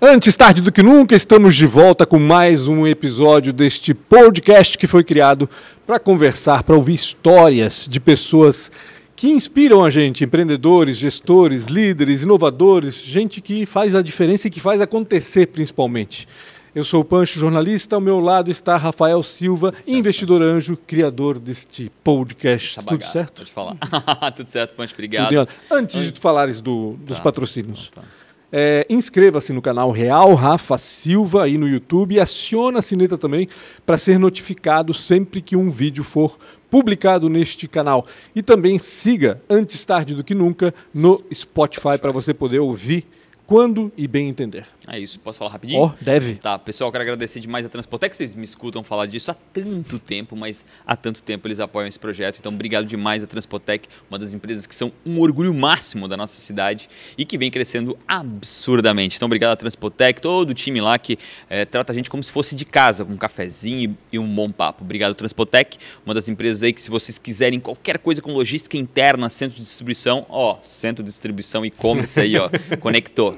Antes tarde do que nunca, estamos de volta com mais um episódio deste podcast que foi criado para conversar, para ouvir histórias de pessoas que inspiram a gente, empreendedores, gestores, líderes, inovadores, gente que faz a diferença e que faz acontecer principalmente. Eu sou o Pancho, jornalista, ao meu lado está Rafael Silva, certo, investidor Pancho. anjo, criador deste podcast. Tudo certo? Pode falar. Tudo certo, Pancho, obrigado. Antes Oi. de tu falares do, dos tá. patrocínios. Tá. É, Inscreva-se no canal Real Rafa Silva aí no YouTube e aciona a sineta também para ser notificado sempre que um vídeo for publicado neste canal. E também siga Antes Tarde do Que Nunca no Spotify para você poder ouvir quando e bem entender. É isso, posso falar rapidinho? Oh, deve. Tá, pessoal, quero agradecer demais a Transpotec, vocês me escutam falar disso há tanto tempo, mas há tanto tempo eles apoiam esse projeto, então obrigado demais a Transpotec, uma das empresas que são um orgulho máximo da nossa cidade e que vem crescendo absurdamente. Então obrigado a Transpotec, todo o time lá que é, trata a gente como se fosse de casa, com um cafezinho e um bom papo. Obrigado Transpotec, uma das empresas aí que se vocês quiserem qualquer coisa com logística interna, centro de distribuição, ó, centro de distribuição e-commerce aí, ó, conectou.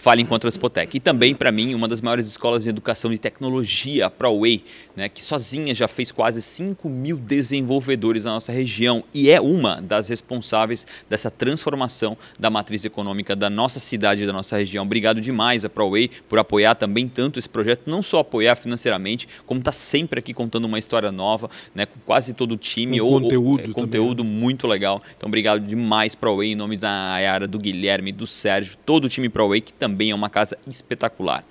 Fale enquanto Transpotec. E também, para mim, uma das maiores escolas de educação de tecnologia, a ProWay, né, que sozinha já fez quase 5 mil desenvolvedores na nossa região e é uma das responsáveis dessa transformação da matriz econômica da nossa cidade e da nossa região. Obrigado demais a ProWay por apoiar também tanto esse projeto, não só apoiar financeiramente, como está sempre aqui contando uma história nova, né, com quase todo o time. Um ou, conteúdo. Ou, é, conteúdo muito legal. Então, obrigado demais, ProWay, em nome da Ayara, do Guilherme, do Sérgio, todo o time ProWay, que também também é uma casa espetacular.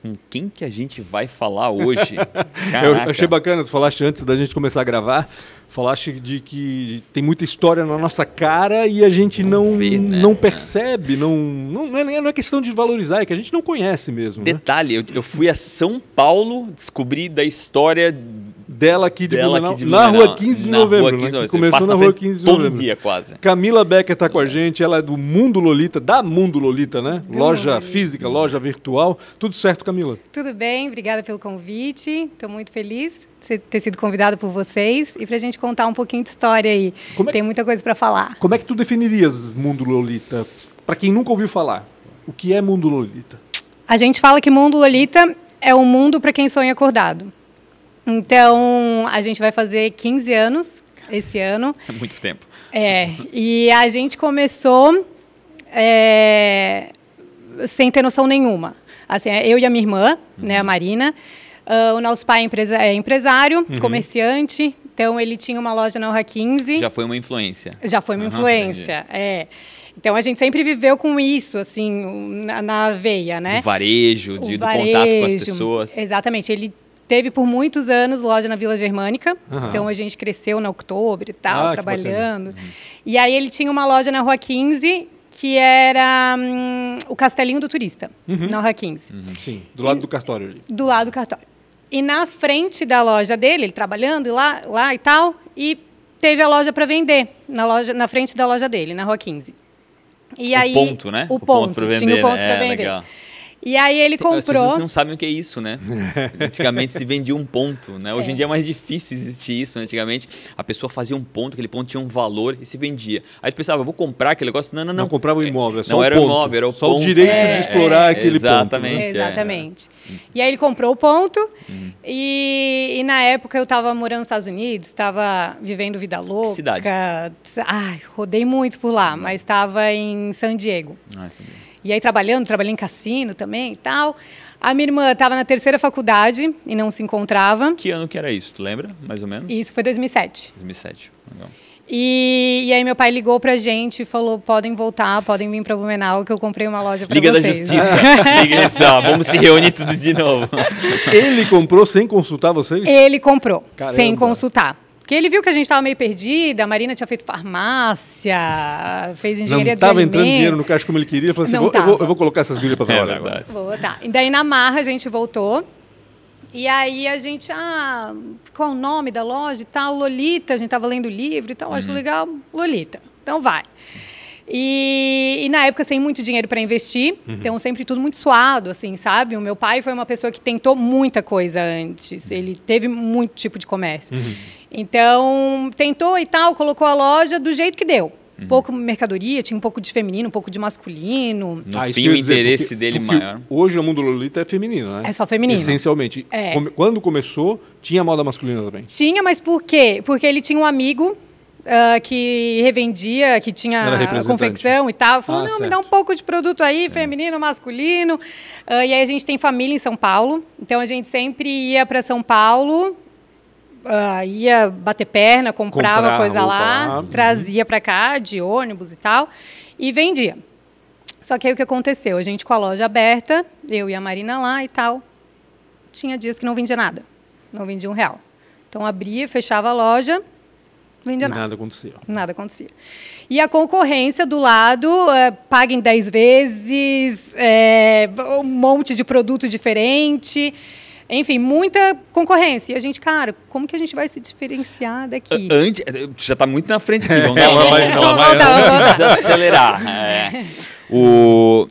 Com quem que a gente vai falar hoje? eu achei bacana, tu falaste antes da gente começar a gravar, falaste de que tem muita história na nossa cara e a gente não, não, vê, né? não percebe, não, não, é, não é questão de valorizar, é que a gente não conhece mesmo. Né? Detalhe, né? eu, eu fui a São Paulo, descobri da história dela aqui de dela Blumenau, aqui de na rua 15 de na novembro, rua 15 né? Que começou na rua 15 de todo novembro. dia quase. Camila Becker está com a gente, ela é do Mundo Lolita, da Mundo Lolita, né? Do loja física, loja virtual. Tudo certo, Camila? Tudo bem, obrigada pelo convite. Estou muito feliz de ter sido convidado por vocês e para a gente contar um pouquinho de história aí. É Tem muita coisa para falar. Como é que tu definirias Mundo Lolita? Para quem nunca ouviu falar, o que é Mundo Lolita? A gente fala que Mundo Lolita é um mundo para quem sonha acordado. Então, a gente vai fazer 15 anos esse ano. É muito tempo. É, e a gente começou é, sem ter noção nenhuma. Assim, eu e a minha irmã, uhum. né, a Marina. Uh, o nosso pai é, empresa, é empresário, uhum. comerciante, então ele tinha uma loja na Rua 15. Já foi uma influência. Já foi uma uhum, influência, entendi. é. Então a gente sempre viveu com isso, assim, na, na veia, né? O varejo, de, o do varejo, contato com as pessoas. Exatamente. Ele teve por muitos anos loja na Vila Germânica. Uhum. Então a gente cresceu na Outubro e tal, ah, trabalhando. Uhum. E aí ele tinha uma loja na Rua 15 que era hum, o Castelinho do Turista, uhum. na Rua 15. Uhum. Sim, do lado e, do cartório ali. Do lado do cartório. E na frente da loja dele, ele trabalhando lá, lá e tal, e teve a loja para vender na loja na frente da loja dele, na Rua 15. E o aí ponto, né? O, o ponto, ponto para vender, tinha o ponto né? para vender. Legal. E aí ele comprou. As pessoas não sabem o que é isso, né? Antigamente se vendia um ponto, né? Hoje é. em dia é mais difícil existir isso. Né? Antigamente a pessoa fazia um ponto, aquele ponto tinha um valor e se vendia. Aí tu pensava, vou comprar aquele negócio. Não, não, não. Não comprava o imóvel, é só não o era ponto. imóvel, era o só ponto. o direito é, de explorar é, aquele exatamente, ponto. Né? Exatamente. E aí ele comprou o ponto uhum. e, e, na época eu estava morando nos Estados Unidos, estava vivendo vida louca. Que cidade? Ai, rodei muito por lá, mas estava em San Diego. Ah, San Diego. E aí trabalhando, trabalhei em cassino também e tal. A minha irmã estava na terceira faculdade e não se encontrava. Que ano que era isso? Tu lembra, mais ou menos? Isso foi 2007. 2007, legal. E, e, aí meu pai ligou pra gente e falou, podem voltar, podem vir para Blumenau que eu comprei uma loja para vocês. Liga da Justiça. Liga só, vamos se reunir tudo de novo. Ele comprou sem consultar vocês? Ele comprou, Caramba. sem consultar. Porque ele viu que a gente estava meio perdida, a Marina tinha feito farmácia, fez engenharia Não estava entrando dinheiro no caixa como ele queria, falou assim, vou, eu, vou, eu, vou, colocar essas gurias para trabalhar. É verdade. Vou botar. E daí na marra a gente voltou, e aí a gente, ah, qual o nome da loja e tal? Lolita, a gente estava lendo o livro e tal, uhum. acho legal, Lolita. Então vai. E, e, na época sem muito dinheiro para investir, uhum. então sempre tudo muito suado, assim, sabe? O meu pai foi uma pessoa que tentou muita coisa antes, ele teve muito tipo de comércio. Uhum. Então tentou e tal, colocou a loja do jeito que deu. um pouco mercadoria, tinha um pouco de feminino, um pouco de masculino. No Ah, fim, o dizer, interesse porque- dele porque maior. Hoje o mundo Lolita é feminino, né? É só feminino. Essencialmente. É. Quando começou, tinha moda masculina também. Tinha, mas por quê? Porque ele tinha um amigo ah, que revendia, que tinha confecção e tal. Falou, Ah, não, me certo. dá um pouco de produto aí, feminino, masculino. Ah, e aí a gente tem família em São Paulo. Então a gente sempre ia para São Paulo, ah, ia bater perna, comprava Comprar coisa roupa lá, lá. trazia para cá de ônibus e tal, e vendia. Só que aí o que aconteceu? A gente com a loja aberta, eu e a Marina lá e tal, tinha dias que não vendia nada. Não vendia um real. Então abria, fechava a loja, vendia nada. Nada acontecia. Nada acontecia. E a concorrência do lado, é, paga em 10 vezes, é, um monte de produto diferente. Enfim, muita concorrência. E a gente, cara, como que a gente vai se diferenciar daqui? Antes, já está muito na frente aqui. Vamos, Ela desacelerar. É. O,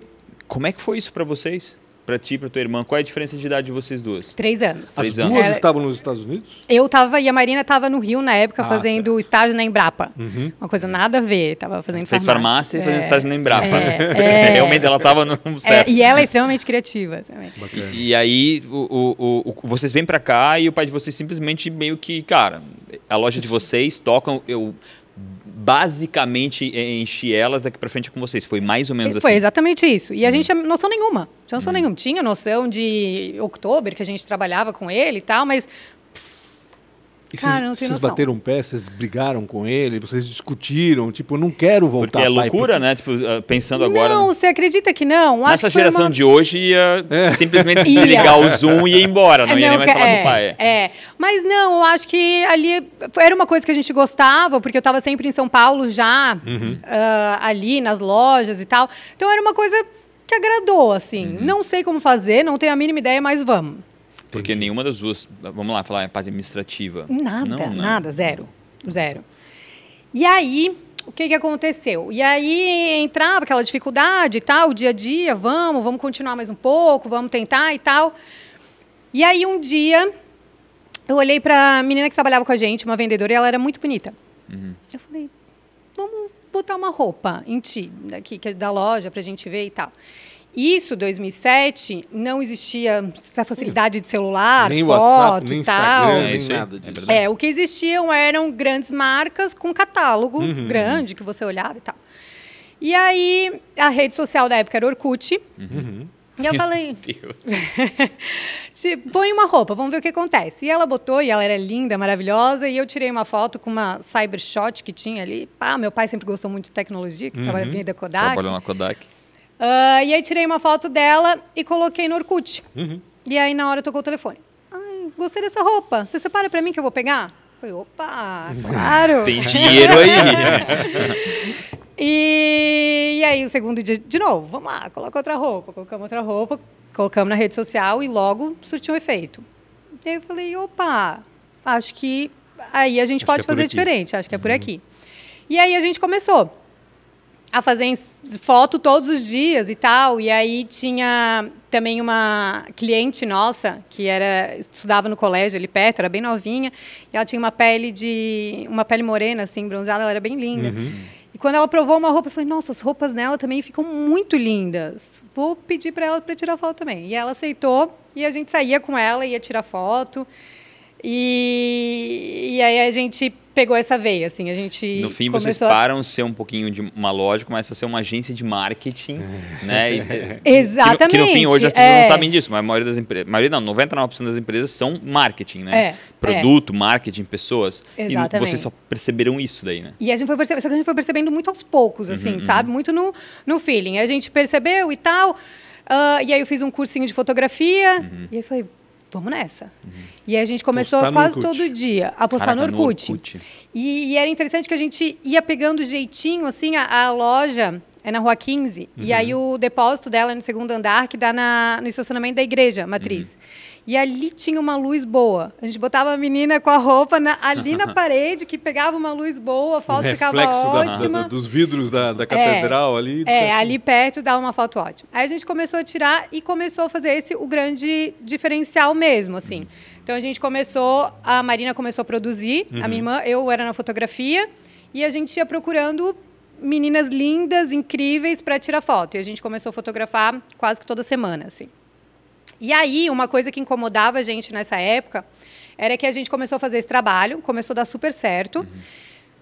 como é que foi isso para vocês? Para ti, para tua irmã? Qual é a diferença de idade de vocês duas? Três anos. As Três duas anos. Ela- estavam nos Estados Unidos? Eu tava, e a Marina estava no Rio na época Ah, fazendo estágio na Embrapa. Uma coisa nada a ver, tava fazendo Fez farmácia e fazendo É, estágio na Embrapa. é, é. Realmente ela estava no É, certo. e ela é extremamente criativa também. Bacana. E aí, o, o- o- vocês vêm pra cá e o pai de vocês simplesmente meio que, cara, a loja de vocês tocam, eu basicamente enchi elas daqui pra frente é com vocês. Foi mais ou menos Foi assim. exatamente isso. E a gente tinha noção nenhuma. Tinha noção nenhuma. Tinha noção de outubro, que a gente trabalhava com ele e tal, mas E Cara, vocês, não tenho vocês bateram pé, vocês brigaram com ele, vocês discutiram, tipo, não quero voltar. Porque é pai, loucura, né? Tipo, ah, pensando agora. não, você acredita que não? Acho Nessa que geração uma- de hoje ia simplesmente Ia. desligar o Zoom e ir embora, não, É, ia nem mais falar é, com o pai. É, mas não, eu acho que ali era uma coisa que a gente gostava, porque eu estava sempre em São Paulo já, Uhum. ah, ali nas lojas e tal. Então era uma coisa que agradou, assim. Uhum. Não sei como fazer, não tenho a mínima ideia, mas vamos. Porque nenhuma das duas, vamos lá, falar a parte administrativa. Nada, Não, nada, zero. Zero. E aí, o que, que aconteceu? E aí entrava aquela dificuldade e tal, dia a dia, vamos, vamos continuar mais um pouco, vamos tentar e tal. E aí um dia, eu olhei para a menina que trabalhava com a gente, uma vendedora, e ela era muito bonita. Eu falei, vamos botar uma roupa em ti, daqui, que é da loja, pra gente ver e tal. Isso, 2007, não existia essa facilidade de celular, nem foto WhatsApp, nem e tal. Instagram, É nem nada é disso. É, o que existiam eram grandes marcas com catálogo Uhum, grande que você olhava e tal. E aí, a rede social da época era Orkut. Uhum. E eu falei, tipo, põe uma roupa, vamos ver o que acontece. E ela botou, e ela era linda, maravilhosa, e eu tirei uma foto com uma Cybershot que tinha ali. Pá, meu pai sempre gostou muito de tecnologia, que Uhum. trabalha na da Kodak. Trabalhou na Kodak. Ah, e aí tirei uma foto dela e coloquei no Orkut. Uhum. E aí na hora tocou o telefone. Ai, gostei dessa roupa. Você separa pra mim que eu vou pegar? Falei, opa, claro. Tem dinheiro aí. E, e aí o segundo dia, de novo, vamos lá, coloca outra roupa. Colocamos outra roupa, colocamos na rede social e logo surtiu um efeito. E aí eu falei, opa, acho que aí a gente Acho pode é fazer aqui. diferente, acho que é por aqui. E aí a gente começou a fazer foto todos os dias e tal. E aí tinha também uma cliente nossa que era estudava no colégio ali perto, era bem novinha, e ela tinha uma pele de uma pele morena assim, bronzeada, ela era bem linda. E quando ela provou uma roupa, eu falei: "Nossa, as roupas dela também ficam muito lindas. Vou pedir para ela para tirar foto também". E ela aceitou e a gente saía com ela, ia tirar foto. E, e aí a gente pegou essa veia, assim, a gente No fim, vocês a- param de ser um pouquinho de uma loja, começa a ser uma agência de marketing, né? E- Exatamente. Que no, que no fim, hoje as pessoas é. não sabem disso, mas a maioria das empresas, maioria não, 99% das empresas são marketing, né? É, Produto, marketing, pessoas. E Exatamente. vocês só perceberam isso daí, né? E a gente foi percebendo, só que a gente foi percebendo muito aos poucos, assim, sabe? Muito no, no feeling. A gente percebeu e tal. ah, e aí eu fiz um cursinho de fotografia. E aí falei, vamos nessa. E aí a gente começou Postar quase Orkut. todo dia a postar Caraca, no no Orkut. Orkut. E, e era interessante que a gente ia pegando jeitinho, assim, a, a loja é na Rua 15. E aí o depósito dela é no segundo andar, que dá na, no estacionamento da igreja, matriz. E ali tinha uma luz boa. A gente botava a menina com a roupa na- ali na parede, que pegava uma luz boa, a foto ficava reflexo da- da- ótima. dos vidros da, da catedral ali. É, certo? ali perto dá uma foto ótima. Aí a gente começou a tirar e começou a fazer esse o grande diferencial mesmo, assim. Então a gente começou, a Marina começou a produzir, a minha irmã, eu era na fotografia, e a gente ia procurando meninas lindas, incríveis para tirar foto. E a gente começou a fotografar quase que toda semana, assim. E aí, uma coisa que incomodava a gente nessa época era que a gente começou a fazer esse trabalho, começou a dar super certo. Uhum.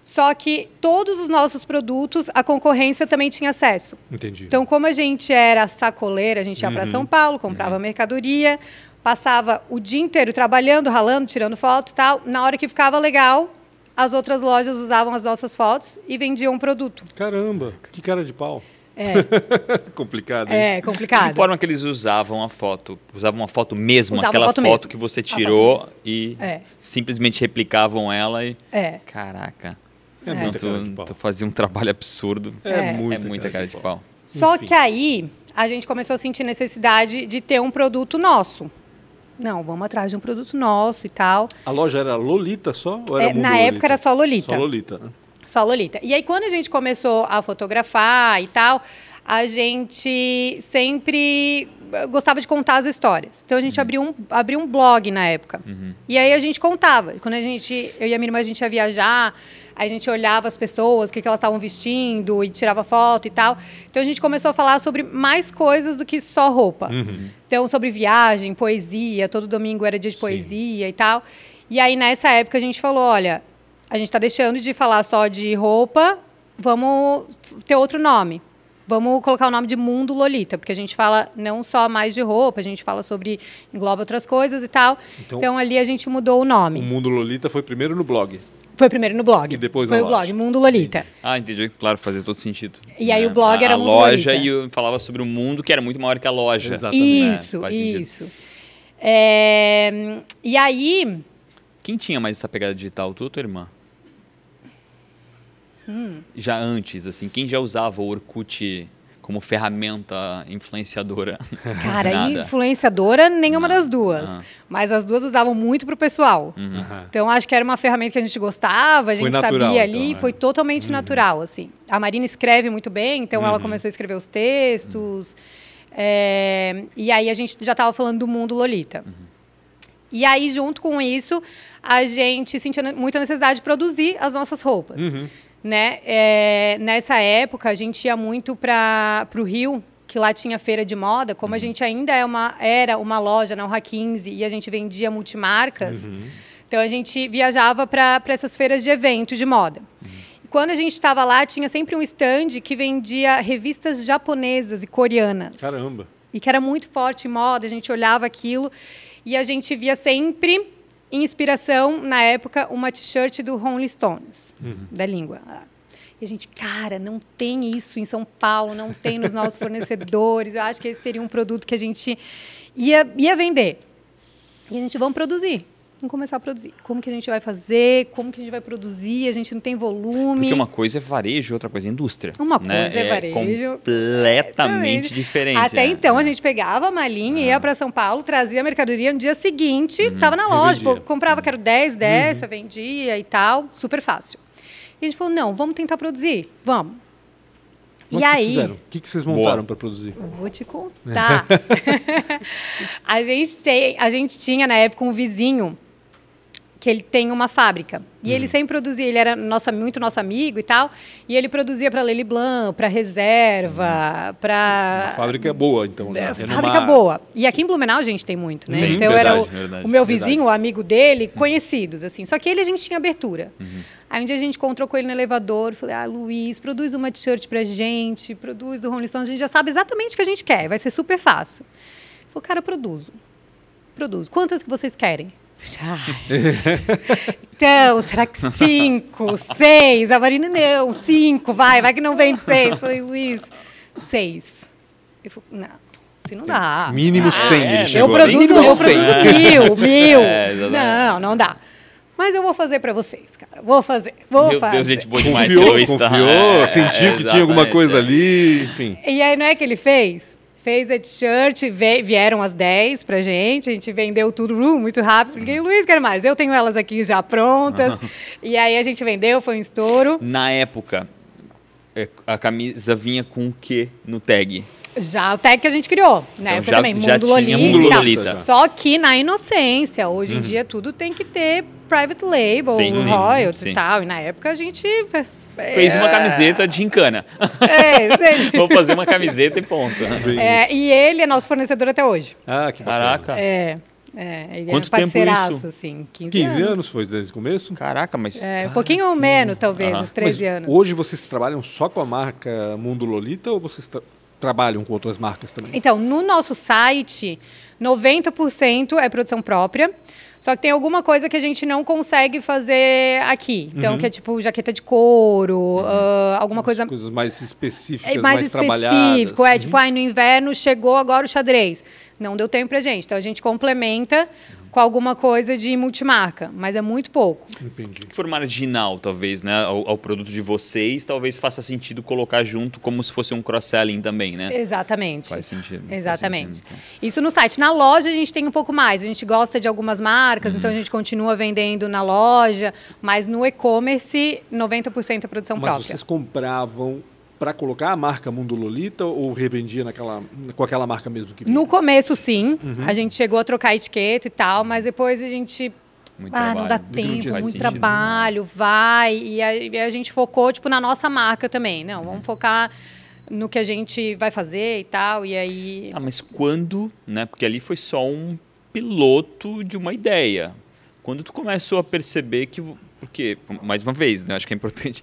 Só que todos os nossos produtos, a concorrência também tinha acesso. Entendi. Então, como a gente era sacoleira, a gente ia uhum. para São Paulo, comprava uhum. mercadoria, passava o dia inteiro trabalhando, ralando, tirando foto e tal. Na hora que ficava legal, as outras lojas usavam as nossas fotos e vendiam um produto. Caramba, que cara de pau. É. complicado. Hein? É, complicado. De que forma que eles usavam a foto? Usavam uma foto mesmo, Usava aquela foto, foto mesmo. que você tirou e é. simplesmente replicavam ela e. É. Caraca. É, é. Tu, tu, fazia um trabalho absurdo. É, é muita, é muita cara de pau. Só Enfim. que aí a gente começou a sentir necessidade de ter um produto nosso. Não, vamos atrás de um produto nosso e tal. A loja era Lolita só? Ou era é, na época era só Lolita. Só Lolita, né? Só Lolita. E aí, quando a gente começou a fotografar e tal, a gente sempre gostava de contar as histórias. Então a gente uhum. abriu, um, abriu um blog na época. Uhum. E aí a gente contava. Quando a gente, eu e a minha irmã, a gente ia viajar, a gente olhava as pessoas, o que, que elas estavam vestindo e tirava foto e tal. Então a gente começou a falar sobre mais coisas do que só roupa. Uhum. Então, sobre viagem, poesia, todo domingo era dia de poesia Sim. e tal. E aí, nessa época, a gente falou: olha, a gente está deixando de falar só de roupa, vamos ter outro nome. Vamos colocar o nome de Mundo Lolita, porque a gente fala não só mais de roupa, a gente fala sobre engloba outras coisas e tal. Então, então ali a gente mudou o nome. O Mundo Lolita foi primeiro no blog. Foi primeiro no blog. E depois Foi o loja. blog, Mundo Lolita. Ah, entendi. Claro, fazia todo sentido. E aí o blog a, era a Mundo loja Lolita. e eu falava sobre o mundo que era muito maior que a loja. Exatamente. Isso, né? isso. É, e aí... Quem tinha mais essa pegada digital? Tu ou tua irmã? Hum. Já antes, assim, quem já usava o Orkut como ferramenta influenciadora? Cara, influenciadora nenhuma Não. das duas. Uhum. Mas as duas usavam muito para o pessoal. Uhum. Então acho que era uma ferramenta que a gente gostava, a gente natural, sabia ali, então, foi é. totalmente uhum. natural assim. A Marina escreve muito bem, então ela uhum. começou a escrever os textos. É, e aí a gente já estava falando do mundo Lolita. Uhum. E aí junto com isso a gente sentiu muita necessidade de produzir as nossas roupas. Né? É, nessa época, a gente ia muito para o Rio, que lá tinha feira de moda. Como uhum. a gente ainda é uma, era uma loja na Urra 15 e a gente vendia multimarcas, uhum. então a gente viajava para essas feiras de evento de moda. Uhum. E quando a gente estava lá, tinha sempre um stand que vendia revistas japonesas e coreanas. Caramba! E que era muito forte em moda, a gente olhava aquilo e a gente via sempre inspiração, na época, uma t-shirt do Rolling Stones, uhum. da língua. E a gente, cara, não tem isso em São Paulo, não tem nos nossos fornecedores. Eu acho que esse seria um produto que a gente ia, ia vender. E a gente, vamos produzir. Vamos começar a produzir. Como que a gente vai fazer? Como que a gente vai produzir? A gente não tem volume. Porque uma coisa é varejo, outra coisa é indústria. Uma né? coisa é, é varejo. Completamente diferente. Até né? então, a gente pegava a malinha, ia para São Paulo, trazia a mercadoria no dia seguinte, estava uhum. na loja. Pô, comprava, quero 10 dessa, uhum. vendia e tal. Super fácil. E a gente falou, não, vamos tentar produzir. Vamos. Mas e aí? Fizeram? O que, que vocês montaram para produzir? Vou te contar. a, gente tem, a gente tinha, na época, um vizinho que ele tem uma fábrica. E ele uhum. sempre produzia, ele era nosso, muito nosso amigo e tal, e ele produzia para Lely Blanc, para Reserva, uhum. para... fábrica é boa, então. Né? Fábrica boa. E aqui em Blumenau a gente tem muito, né? Uhum. Então verdade, era o, verdade, o meu vizinho, verdade. o amigo dele, conhecidos, assim. Só que ele a gente tinha abertura. Uhum. Aí um dia a gente encontrou com ele no elevador, falei, ah, Luiz, produz uma t-shirt pra gente, produz do Rolling Stones, a gente já sabe exatamente o que a gente quer, vai ser super fácil. Ele falou, cara, produzo. Produzo. Quantas que vocês querem? Então, será que cinco, seis? A Marina, não, cinco, vai, vai que não vende seis. Eu falei, Luiz, seis. Ele falou, não, assim não dá. Mínimo ah, cem, é, ele chegou. Eu produzo, Mínimo eu produzo mil, mil. É, não, não dá. Mas eu vou fazer para vocês, cara. Vou fazer. Vou Meu fazer. Deus, gente boa demais. Confiou, confiou, é, sentiu é, que tinha alguma coisa ali, enfim. E aí, não é que ele fez? Fez a t-shirt, vieram as 10 pra gente, a gente vendeu tudo uh, muito rápido. Porque, Luiz, quer mais? Eu tenho elas aqui já prontas. e aí a gente vendeu, foi um estouro. Na época, é, a camisa vinha com o que no tag? Já o tag que a gente criou, né? Então, já, também, já Mundo Lolita. Mundo Lolita. Só que na inocência, hoje em uhum. dia tudo tem que ter private label, sim, royalties e tal. E na época a gente fez uma camiseta de gincana. É. Vou fazer uma camiseta e ponto. É, e ele é nosso fornecedor até hoje. Ah, que. Caraca. É, é ele Quanto é tempo parceiraço, isso? assim. 15, 15 anos. foi desde o começo? Caraca, mas. É, um pouquinho menos, talvez, Aham. uns 13 Mas anos. Hoje vocês trabalham só com a marca Mundo Lolita ou vocês tra- trabalham com outras marcas também? Então, no nosso site, 90% é produção própria. Só que tem alguma coisa que a gente não consegue fazer aqui. Então, que é tipo jaqueta de couro, ah, alguma coisa Coisas mais específicas, é mais, mais, trabalhadas. específico. É tipo, ai, no inverno chegou agora o xadrez. Não deu tempo pra gente. Então, a gente complementa com alguma coisa de multimarca, mas é muito pouco. Entendi. Forma marginal, talvez, né? Ao, ao produto de vocês, talvez faça sentido colocar junto como se fosse um cross-selling também, né? Exatamente. Faz sentido. faz Exatamente. sentido, então. Isso no site. Na loja a gente tem um pouco mais. A gente gosta de algumas marcas, então a gente continua vendendo na loja, mas no e-commerce, 90% é produção Mas própria. vocês compravam para colocar a marca Mundo Lolita ou revendia naquela, com aquela marca mesmo que vinha? No começo, sim. Uhum. A gente chegou a trocar etiqueta e tal, mas depois a gente. Muito ah, não dá trabalho. Não tempo, tinha muito sentido, né? trabalho, vai. E a, e a gente focou, tipo, na nossa marca também. Não, vamos focar no que a gente vai fazer e tal. E aí. Ah, mas quando, né? Porque ali foi só um piloto de uma ideia. Quando tu começou a perceber que, porque mais uma vez, né, acho que é importante,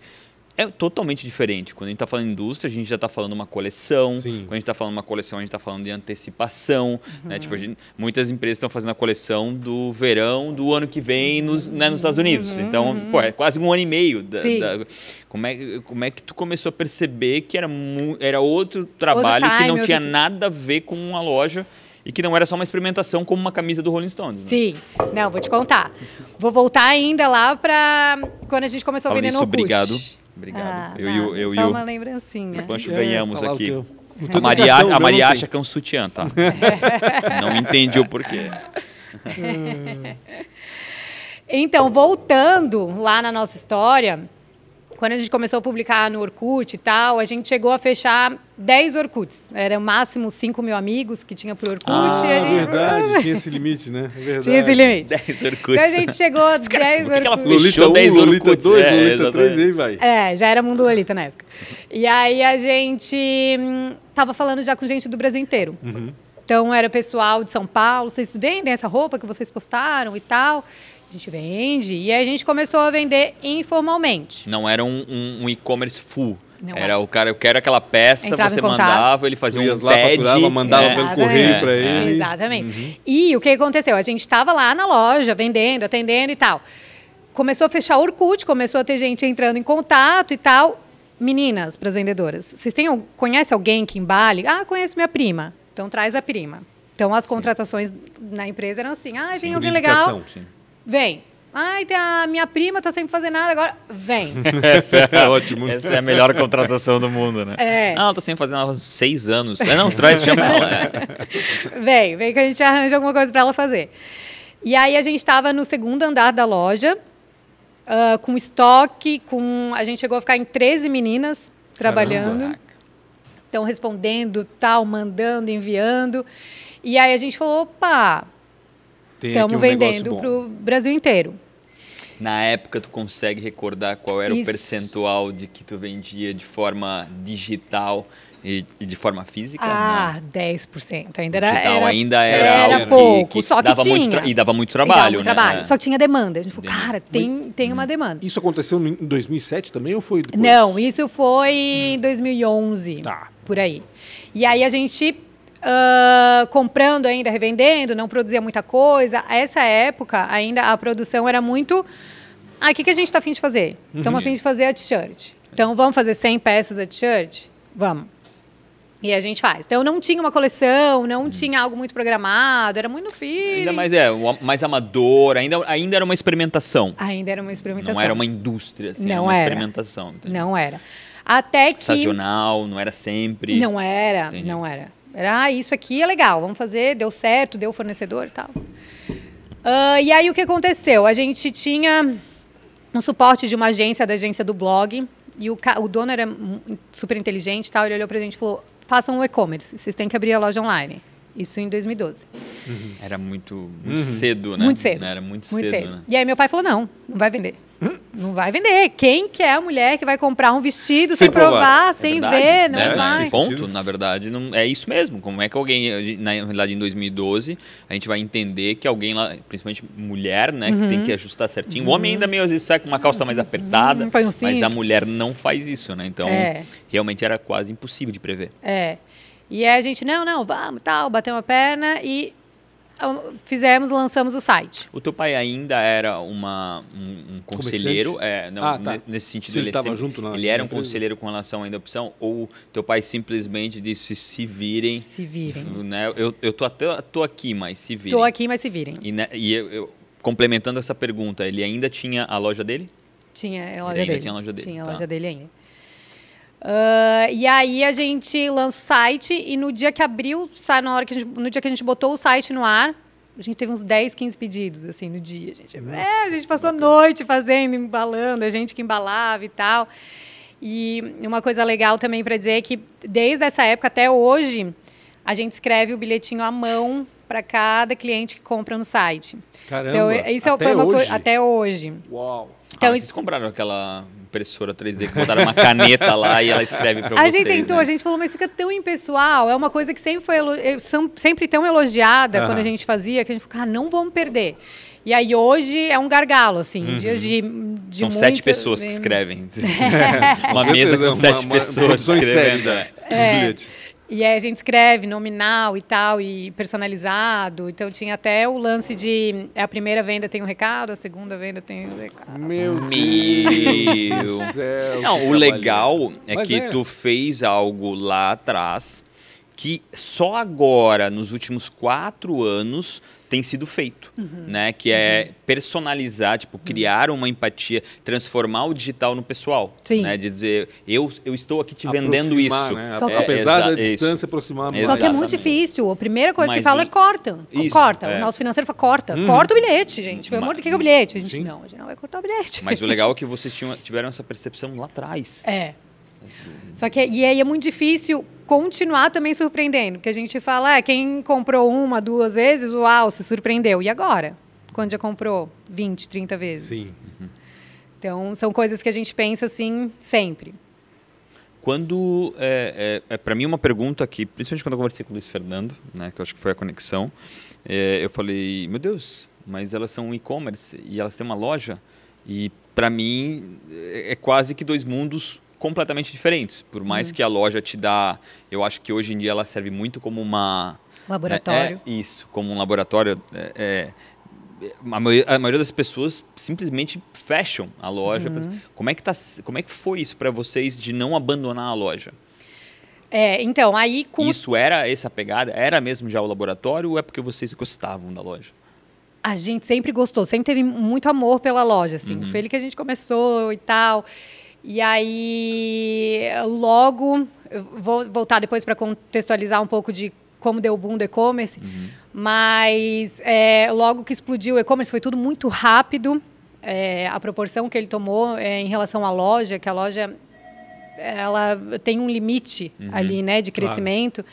é totalmente diferente. Quando a gente está falando indústria, a gente já está falando uma coleção. Sim. Quando a gente está falando uma coleção, a gente está falando de antecipação. Uhum. Né? Tipo, a gente- muitas empresas estão fazendo a coleção do verão do ano que vem nos, né, nos Estados Unidos. Então, pô, é quase um ano e meio. da- Uhum, da- como, é, como é que tu começou a perceber que era, era outro trabalho que time, não outro tinha tipo. nada a ver com uma loja e que não era só uma experimentação como uma camisa do Rolling Stones. Né? Sim. Não, vou te contar. Vou voltar ainda lá para quando a gente começou a Falando vender nisso, no Orkut. obrigado. Obrigado. Ah, eu nada, eu e só o- uma lembrancinha. O Pancho É, ganhamos tá aqui. A Maria, cartão, a Maria não acha que é um sutiã, tá? não entendi o porquê. Então, voltando lá na nossa história, quando a gente começou a publicar no Orkut e tal, a gente chegou a fechar 10 Orkuts. Era o máximo 5 mil amigos que tinha por Orkut. Ah, e a gente... verdade, tinha esse limite, né? É verdade. Tinha esse limite. 10 Orkuts. Então a gente chegou a 10 Cara, por que ela Orkuts. fechou Lolita 10 1, Lolita Orkuts? 2, É, Lolita 3, exatamente. aí vai. É, já era Mundo Lolita na época. E aí a gente hum, tava falando já com gente do Brasil inteiro. Uhum. Então era pessoal de São Paulo, vocês vendem essa roupa que vocês postaram e tal? A gente vende. E aí a gente começou a vender informalmente. Não era um, um- um e-commerce full. Não era era. o cara, eu quero aquela peça, Entrava você mandava, ele fazia um lá, TED. faturava, mandava é. pelo correio pra É, ele. Exatamente. E o que aconteceu? A gente estava lá na loja, vendendo, atendendo e tal. Começou a fechar o Orkut, começou a ter gente entrando em contato e tal. Meninas, para as vendedoras, vocês têm, conhece alguém que embale? Ah, conheço minha prima. Então traz a prima. Então as contratações na empresa eram assim: ah, tem alguém legal? Sim. Vem. Ai, tem a minha prima tá sem fazer nada agora. Vem. Essa é, Ótimo. Essa é a melhor contratação do mundo, né? É. Não, ela tá sem fazer há uns seis anos. É, não, traz, chama ela. É. Vem, vem que a gente arranja alguma coisa para ela fazer. E aí a gente estava no segundo andar da loja, ah, com estoque, com. A gente chegou a ficar em 13 meninas trabalhando. Caraca. Então, respondendo, tal, mandando, enviando. E aí a gente falou, opa, Tem estamos um vendendo para o Brasil inteiro. Na época, tu consegue recordar qual era o Isso. percentual de que tu vendia de forma digital e, e de forma física? Ah, 10%. Ainda era, Digital era, ainda era, era algo que- pouco, que só que dava tinha. muito e dava muito E dava trabalho, muito né? trabalho. É. Só que tinha demanda. A gente falou, cara, tem, tem uma demanda. Isso aconteceu em 2007 também ou foi depois? Não, isso foi em 2011. Tá. Por aí. E aí a gente ah, comprando ainda, revendendo, não produzia muita coisa. Essa época ainda a produção era muito. Ah, o que, que a gente está afim de fazer? Estamos afim de fazer a t-shirt. Então vamos fazer 100 peças da t-shirt? Vamos. E a gente faz. Então não tinha uma coleção, não tinha algo muito programado, era muito feeling. Ainda mais, é, mais amador, ainda, ainda era uma experimentação. Ainda era uma experimentação. Não era uma indústria, assim, era Não uma era. experimentação. Não era. Até que. Sazonal, não era sempre. Não era, não era. Era, ah, isso aqui é legal, vamos fazer, deu certo, deu fornecedor e tal. Ah, e aí o que aconteceu? A gente tinha um suporte de uma agência, da agência do blog, e o, o dono era super inteligente tal, ele olhou pra gente e falou, façam um e-commerce, vocês têm que abrir a loja online. Isso em 2012. Era muito, muito cedo, né? Muito cedo. Era muito, Muito cedo, cedo. né? E aí meu pai falou: não, não vai vender. Não vai vender. Quem que é a mulher que vai comprar um vestido sem, Sem provar. provar, É sem verdade, ver? Não né? vai. Ponto, na verdade, não, é isso mesmo. Como é que alguém, na realidade, em 2012, a gente vai entender que alguém lá, principalmente mulher, né, que Uhum. tem que ajustar certinho. O homem ainda meio às vezes sai com uma calça mais apertada, Uhum, um mas a mulher não faz isso, né? Então, É. realmente era quase impossível de prever. É. E aí a gente, não, não, vamos, tal, bateu a perna e ah, fizemos, lançamos o site. O teu pai ainda era uma, um, um conselheiro, é, não, Ah, tá. ne- nesse sentido Se ele ele, tava sempre- junto na- ele era um empresa? conselheiro com relação ainda à opção, ou teu pai simplesmente disse se virem, Se virem. né? Eu, eu tô até tô aqui, mas se virem. Tô aqui, mas se virem. E, né, e eu, eu- complementando essa pergunta, ele ainda tinha a loja dele? Tinha a loja ainda dele. tinha a loja dele, Tinha a tá. loja dele ainda. Ah, e aí a gente lança o site e no dia que abriu, sai na hora que a gente, no dia que a gente botou o site no ar, a gente teve uns 10, 15 pedidos assim no dia. A gente, é, a gente passou a noite fazendo, embalando, a gente que embalava e tal. E uma coisa legal também para dizer é que desde essa época até hoje, a gente escreve o bilhetinho à mão para cada cliente que compra no site. Caramba, Então, isso até foi uma coisa hoje? até hoje. Uau. Então, ah, vocês isso- compraram aquela impressora 3D que botaram uma caneta lá e ela escreve para A vocês, gente tentou, né? a gente falou, mas fica tão impessoal. É uma coisa que sempre foi sempre tão elogiada quando a gente fazia, que a gente falou, cara, não vamos perder. E aí hoje é um gargalo, assim, Uhum. dias de, de São muita- sete pessoas que escrevem. É. uma mesa com uma- sete uma pessoas série, escrevendo. né? é. Os bilhetes. E aí a gente escreve nominal e tal, e personalizado. Então tinha até o lance de a primeira venda tem um recado, a segunda venda tem um recado. Meu Meu. Deus do céu, Não, o legal é Mas que é. tu fez algo lá atrás que só agora, nos últimos quatro anos, tem sido feito, Uhum. né? Que é personalizar, tipo, criar uma empatia, transformar o digital no pessoal, Sim. né? De dizer, eu, eu estou aqui te vendendo Aproximar, isso. né? Só que- Apesar da É, distância, isso. aproximar mais. Só que é muito difícil. A primeira coisa Mas que fala é corta. Isso, corta. é. O nosso financeiro fala, corta. Corta o bilhete, gente. Pelo amor de Deus, o que que é o bilhete? A gente, Sim. não, a gente não vai cortar o bilhete. Mas o legal é que vocês tinham, tiveram essa percepção lá atrás. É. Só que e aí é muito difícil continuar também surpreendendo, porque a gente fala, é, quem comprou uma, duas vezes, uau, se surpreendeu. E agora? Quando já comprou 20, 30 vezes? Sim. Então, são coisas que a gente pensa assim sempre. Quando é, é, é para mim uma pergunta que, principalmente quando eu conversei com o Luiz Fernando, né, que eu acho que foi a conexão, é, eu falei, meu Deus, mas elas são um e-commerce e elas têm uma loja e para mim é é quase que dois mundos completamente diferentes. Por mais que a loja te dá, eu acho que hoje em dia ela serve muito como uma Laboratório. É, é isso, como um laboratório. É, é, a, maioria, a maioria das pessoas simplesmente fecham a loja. Uhum. Como é que tá, como é que foi isso para vocês de não abandonar a loja? É, então, aí com Isso era essa pegada? Era mesmo já o laboratório ou é porque vocês gostavam da loja? A gente sempre gostou, sempre teve muito amor pela loja, assim. Foi ele que a gente começou e tal. E aí, logo, vou voltar depois para contextualizar um pouco de como deu o boom do e-commerce, mas é, logo que explodiu o e-commerce foi tudo muito rápido. É, a proporção que ele tomou é, em relação à loja, que a loja ela tem um limite ali, né, de crescimento.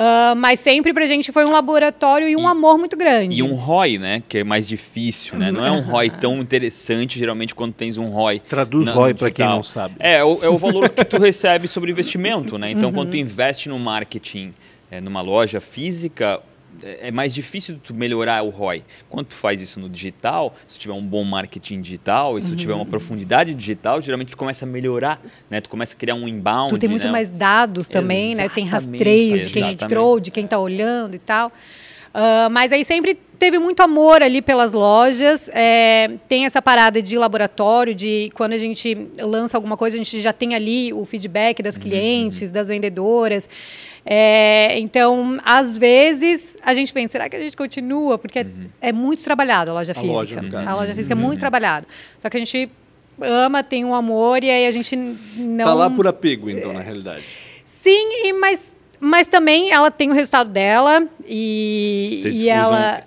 Ah, mas sempre pra gente foi um laboratório e um amor muito grande. E um ROI, né? Que é mais difícil, né? Não é um ROI tão interessante, geralmente, quando tens um ROI. Traduz na- ROI pra quem não sabe. É, o, é o valor que tu recebe sobre investimento, né? Então, quando tu investe no marketing, é, numa loja física, é é mais difícil tu melhorar o ROI. Quando tu faz isso no digital, se tu tiver um bom marketing digital, e se tu tiver uma profundidade digital, geralmente tu começa a melhorar, né? Tu começa a criar um inbound, Tu tem muito né? mais dados também, né? Tem Exatamente, rastreio de quem exatamente. entrou, de quem está olhando e tal. Ah, mas aí sempre teve muito amor ali pelas lojas. é, tem essa parada de laboratório, de quando a gente lança alguma coisa, a gente já tem ali o feedback Uhum, das clientes, das vendedoras. É, então, às vezes, a gente pensa, será que a gente continua? Porque é- Uhum. é muito trabalhado a loja física. loja, a loja física é muito trabalhado. Só que a gente ama, tem um amor e aí a gente não... Tá lá por apego, então, na realidade. Sim, e- mas, mas também ela tem o resultado dela e, Vocês e ela.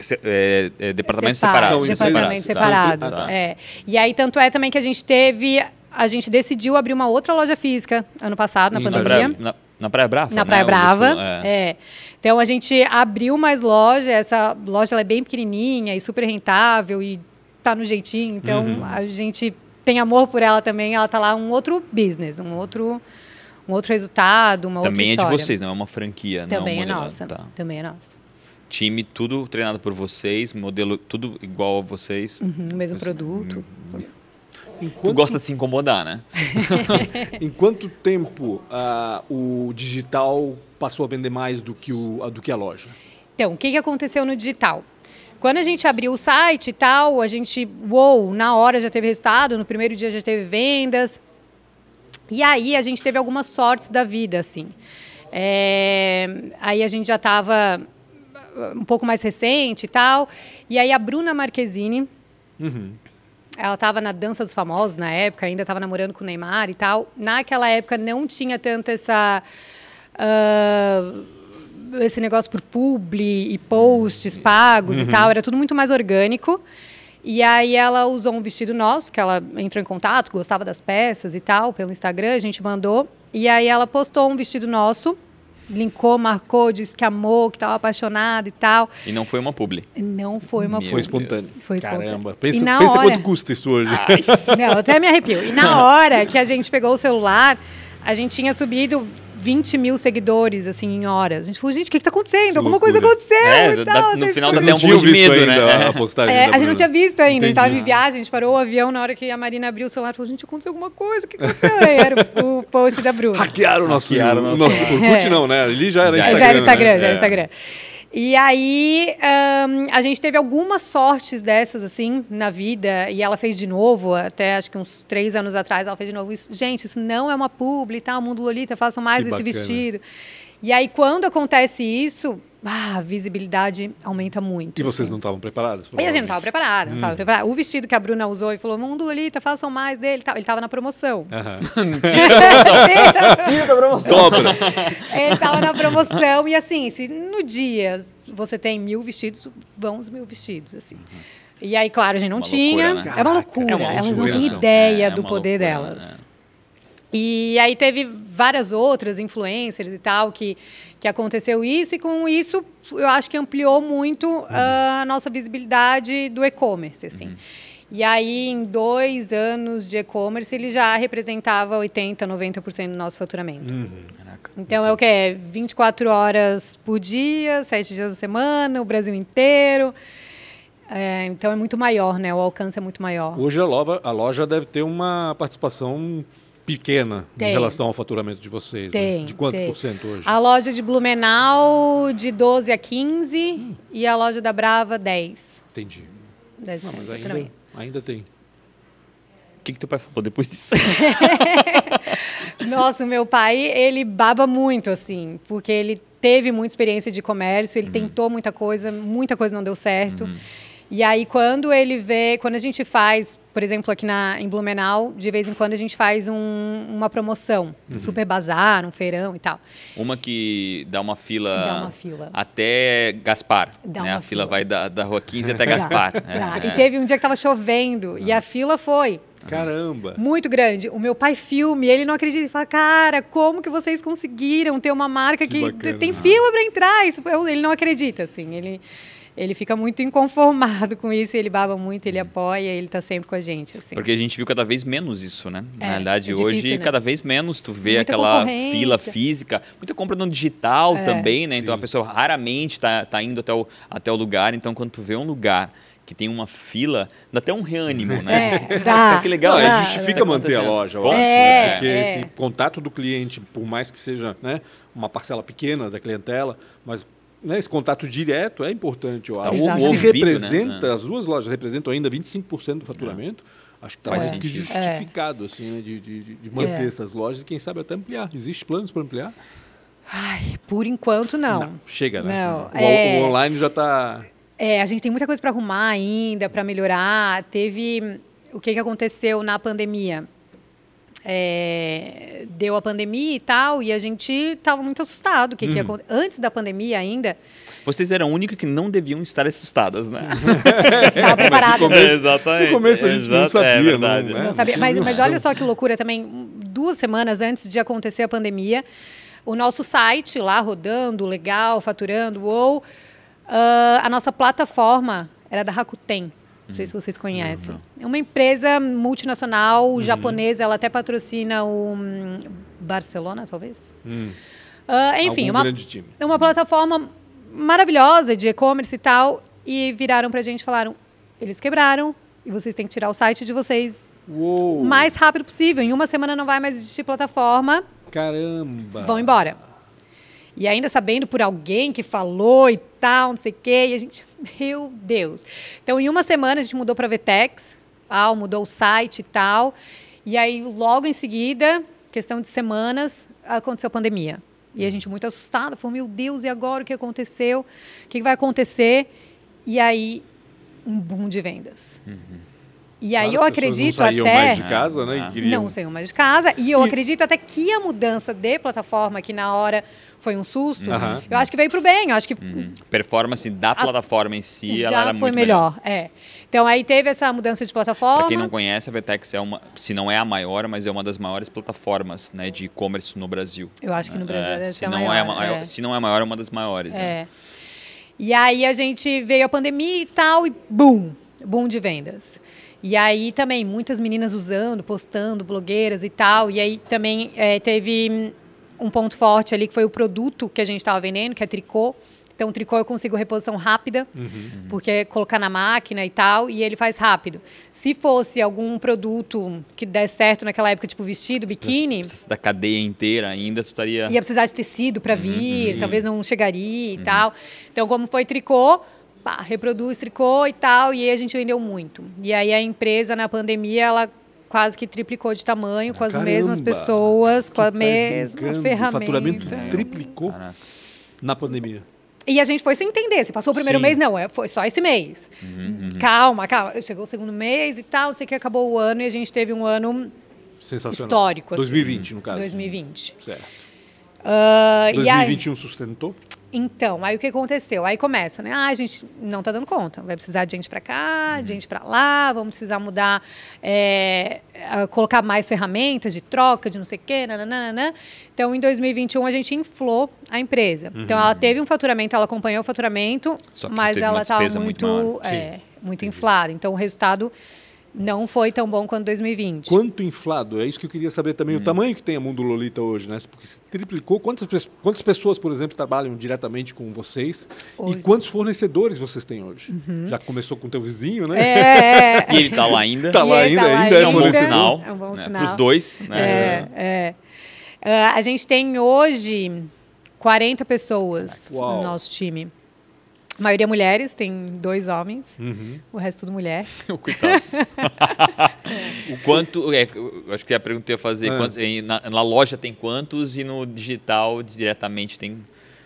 se- é, é, departamentos Separa- separados. Departamentos separados, tá? separados. Tá. é. E aí, tanto é também que a gente teve. A gente decidiu abrir uma outra loja física ano passado, na Então, pandemia. Na- Na Praia Brava, na né? Praia Brava. É. É. Então a gente abriu mais loja. Essa loja é bem pequenininha e super rentável e tá no jeitinho. Então Uhum. a gente tem amor por ela também. Ela tá lá um outro business, um outro, um outro resultado, uma Também outra é de história. vocês, não é uma franquia. Também não é modelo- nossa. Tá. Também é nossa. Time, tudo treinado por vocês, modelo tudo igual a vocês. Uhum, o mesmo produto. Em Tu quanto, gosta de se incomodar, né? em quanto tempo ah, o digital passou a vender mais do que, o, a- do que a loja? Então, o que, que aconteceu no digital? Quando a gente abriu o site e tal, a gente, uou, na hora já teve resultado, no primeiro dia já teve vendas. E aí a gente teve algumas sortes da vida, assim. É, aí a gente já estava um pouco mais recente e tal. E aí a Bruna Marquezine, ela estava na Dança dos Famosos na época, ainda estava namorando com o Neymar e tal. Naquela época não tinha tanto essa. ah, esse negócio por publi e posts pagos e tal, era tudo muito mais orgânico. E aí ela usou um vestido nosso, que ela entrou em contato, gostava das peças e tal, pelo Instagram, a gente mandou. E aí ela postou um vestido nosso, linkou, marcou, disse que amou, que estava apaixonada e tal. E não foi uma publi. Não foi uma Meu Foi publi. espontâneo. Foi espontâneo. Caramba. Pensa, pensa hora- quanto custa isso hoje. Não, eu até me arrepio. E na hora que a gente pegou o celular, a gente tinha subido 20 mil seguidores, assim, em horas. A gente falou, gente, o que, que tá acontecendo? Que Alguma coisa aconteceu É, e tal. no vocês final dá até um pouco de visto medo, ainda né? a postagem É, da a gente não tinha visto ainda, a gente estava Entendi. em viagem, a gente parou o avião na hora que a Marina abriu o celular e falou, gente, aconteceu alguma coisa, o que aconteceu? Era o, o post da Bruna. Hackearam o nosso, Hackearam o nosso Orkut, É. não, né? Ali já era Já Instagram. já era Instagram, né? já era É. E aí, ahn, a gente teve algumas sortes dessas, assim, na vida, e ela fez de novo, até acho que uns três anos atrás, ela fez de novo isso. Gente, isso não é uma publi, tá? O Mundo Lolita, façam mais Que desse bacana. vestido. E aí, quando acontece isso, ah, a visibilidade aumenta muito. E vocês assim. não estavam preparados? E a gente não estava preparada, não estava Hum. preparada. O vestido que a Bruna usou e falou, Mundo Lolita, façam mais dele. Ele estava na promoção. Dobra. Ele estava na promoção. E assim, se no dia você tem mil vestidos, vão os mil vestidos, assim. E aí, claro, a gente não Uma tinha. loucura, né? É uma loucura. É uma Elas não têm ideia É, é do uma poder loucura, delas. né? E aí teve várias outras influencers e tal que, que aconteceu isso, e com isso eu acho que ampliou muito Uhum. ah, a nossa visibilidade do e-commerce. Assim. E aí, em dois anos de e-commerce, ele já representava 80%, 90% do nosso faturamento. Caraca. Então é o que? É 24 horas por dia, 7 dias da semana, o Brasil inteiro. É, então é muito maior, né? O alcance é muito maior. Hoje a loja, a loja deve ter uma participação pequena Tem. em relação ao faturamento de vocês. né? Tem. De quanto tem. por cento hoje? A loja de Blumenau de 12 a 15 e a loja da Brava 10. Entendi. 10 Não, mas ainda, ainda tem. O que, que teu pai falou depois disso? Nossa, o meu pai, ele baba muito, assim, porque ele teve muita experiência de comércio, Uhum. ele tentou muita coisa, muita coisa não deu certo. E aí, quando ele vê, quando a gente faz, por exemplo, aqui na, em Blumenau, de vez em quando a gente faz um- uma promoção, Uhum. um super bazar, um feirão e tal. Uma que dá uma fila, Dá uma fila. até Gaspar. Dá né? uma A fila fila. vai da, da rua 15 até Gaspar. É, Tá, é. E teve um dia que estava chovendo e a fila foi Caramba! muito grande. O meu pai filme, ele não acredita. Ele fala, cara, como que vocês conseguiram ter uma marca Que que, tem fila para entrar? Isso, ele não acredita, assim. Ele, ele fica muito inconformado com isso, ele baba muito, ele apoia, ele tá sempre com a gente, assim. Porque a gente viu cada vez menos isso, né? Na É, realidade, é hoje, difícil, né? cada vez menos tu vê Muita aquela fila física. Muita compra no digital É. também, né? Então Sim. a pessoa raramente tá, tá indo até o, até o lugar. Então, quando tu vê um lugar que tem uma fila, dá até um reânimo, né? É, Esse, dá. Caraca, que legal. Não, Ah, é, ah, justifica manter a loja, eu acho, É, né? Porque é. esse contato do cliente, por mais que seja né, uma parcela pequena da clientela, mas né, esse contato direto é importante, eu Tá o Se ouvido, representa, né? as duas lojas representam ainda 25% do faturamento, acho que está mais do que justificado assim, né, de, de, de manter É. essas lojas e quem sabe até ampliar. Existe planos para ampliar? Ai, por enquanto, não. Chega, né? Não, o, é- o online já está... É, a gente tem muita coisa para arrumar ainda, para melhorar. Teve o que, que aconteceu na pandemia. É, deu a pandemia e tal, e a gente estava muito assustado. O que, que ia Antes da pandemia ainda, Vocês eram a única que não deviam estar assustadas, né? estava preparado. no começo- Exatamente. no começo a gente não Exato, sabia, é não, verdade. né? Não sabia. Não Mas, mas olha só que loucura também. Duas semanas antes de acontecer a pandemia, o nosso site lá rodando, legal, faturando, ou ah, a nossa plataforma era da Rakuten. Não sei se vocês conhecem. É uma empresa multinacional japonesa, ela até patrocina o hum, Barcelona, talvez. Ah, enfim, Algum uma, grande time. é uma plataforma maravilhosa de e-commerce e tal. E viraram pra gente e falaram: eles quebraram e vocês têm que tirar o site de vocês Uou! o mais rápido possível. Em uma semana não vai mais existir plataforma, Caramba! vão embora. E ainda sabendo por alguém que falou e tal, não sei o quê, e a gente, meu Deus. Então, em uma semana a gente mudou para Vetex, tal, mudou o site e tal. E aí, logo em seguida, questão de semanas, aconteceu a pandemia. E a gente muito assustada, falou, meu Deus, e agora o que aconteceu? O que vai acontecer? E aí, um boom de vendas. E aí Claro, eu acredito não até mais de casa, né? Ah. não saiu mais de casa. E eu E- acredito até que a mudança de plataforma, que na hora foi um susto, eu acho que veio para o bem. Eu acho que Uhum. Performance da plataforma em si, ela já era foi muito melhor. É. Então aí teve essa mudança de plataforma. Para quem não conhece, a Vetex é uma, se não é a maior, mas é uma das maiores plataformas né, de e-commerce no Brasil. Eu acho que no Brasil É, deve se não maior, é a maior, é. Se não é a maior, é uma das maiores. né? É. E aí a gente veio a pandemia e tal, e boom, boom de vendas. E aí também muitas meninas usando, postando, blogueiras e tal. E aí também eh, teve um ponto forte ali que foi o produto que a gente estava vendendo, que é tricô. Então, tricô eu consigo reposição rápida, porque é colocar na máquina e tal, e ele faz rápido. Se fosse algum produto que der certo naquela época, tipo vestido, biquíni, Se da cadeia inteira ainda, tu estaria. ia precisar de tecido para vir, talvez não chegaria e tal. Então, como foi tricô, pá, reproduz tricô e tal, e aí a gente vendeu muito. E aí a empresa, na pandemia, ela quase que triplicou de tamanho, com as Caramba! mesmas pessoas, com a tá mesma brincando? O ferramenta. faturamento triplicou Caraca. na pandemia. E a gente foi sem entender. Se passou o primeiro Sim. mês, não, é, foi só esse mês. Calma, calma. Chegou o segundo mês e tal, sei que acabou o ano e a gente teve um ano Sensacional. histórico. assim. 2020, no caso. 2020. Certo. Ah, e aí- 2021 sustentou? Então, aí o que aconteceu? Aí começa, né? Ah, a gente não tá dando conta. Vai precisar de gente para cá, de gente para lá, vamos precisar mudar, é, colocar mais ferramentas de troca, de não sei o quê, nananana. Então, em 2021, a gente inflou a empresa. Então, ela teve um faturamento, ela acompanhou o faturamento, mas ela estava muito muito, é, muito inflada. Então, o resultado não foi tão bom quanto 2020. Quanto inflado? É isso que eu queria saber Hum. também. O tamanho que tem a Mundo Lolita hoje, né? Porque se triplicou. Quantas, quantas pessoas, por exemplo, trabalham diretamente com vocês? Hoje. Uhum. E quantos fornecedores vocês têm hoje? Já começou com o teu vizinho, né? É, E ele tá lá ainda. Tá lá E ele ainda, tá lá ainda É um bom sinal. É um bom né? sinal. Pros dois, né? É, é. Ah, a gente tem hoje 40 pessoas Uau. no nosso time. A maioria mulheres, tem dois homens, Uhum. o resto tudo mulher. Coitados. o quanto. É, eu acho que a pergunta que eu ia fazer: Ah. quantos- em- na, na loja tem quantos e no digital diretamente tem.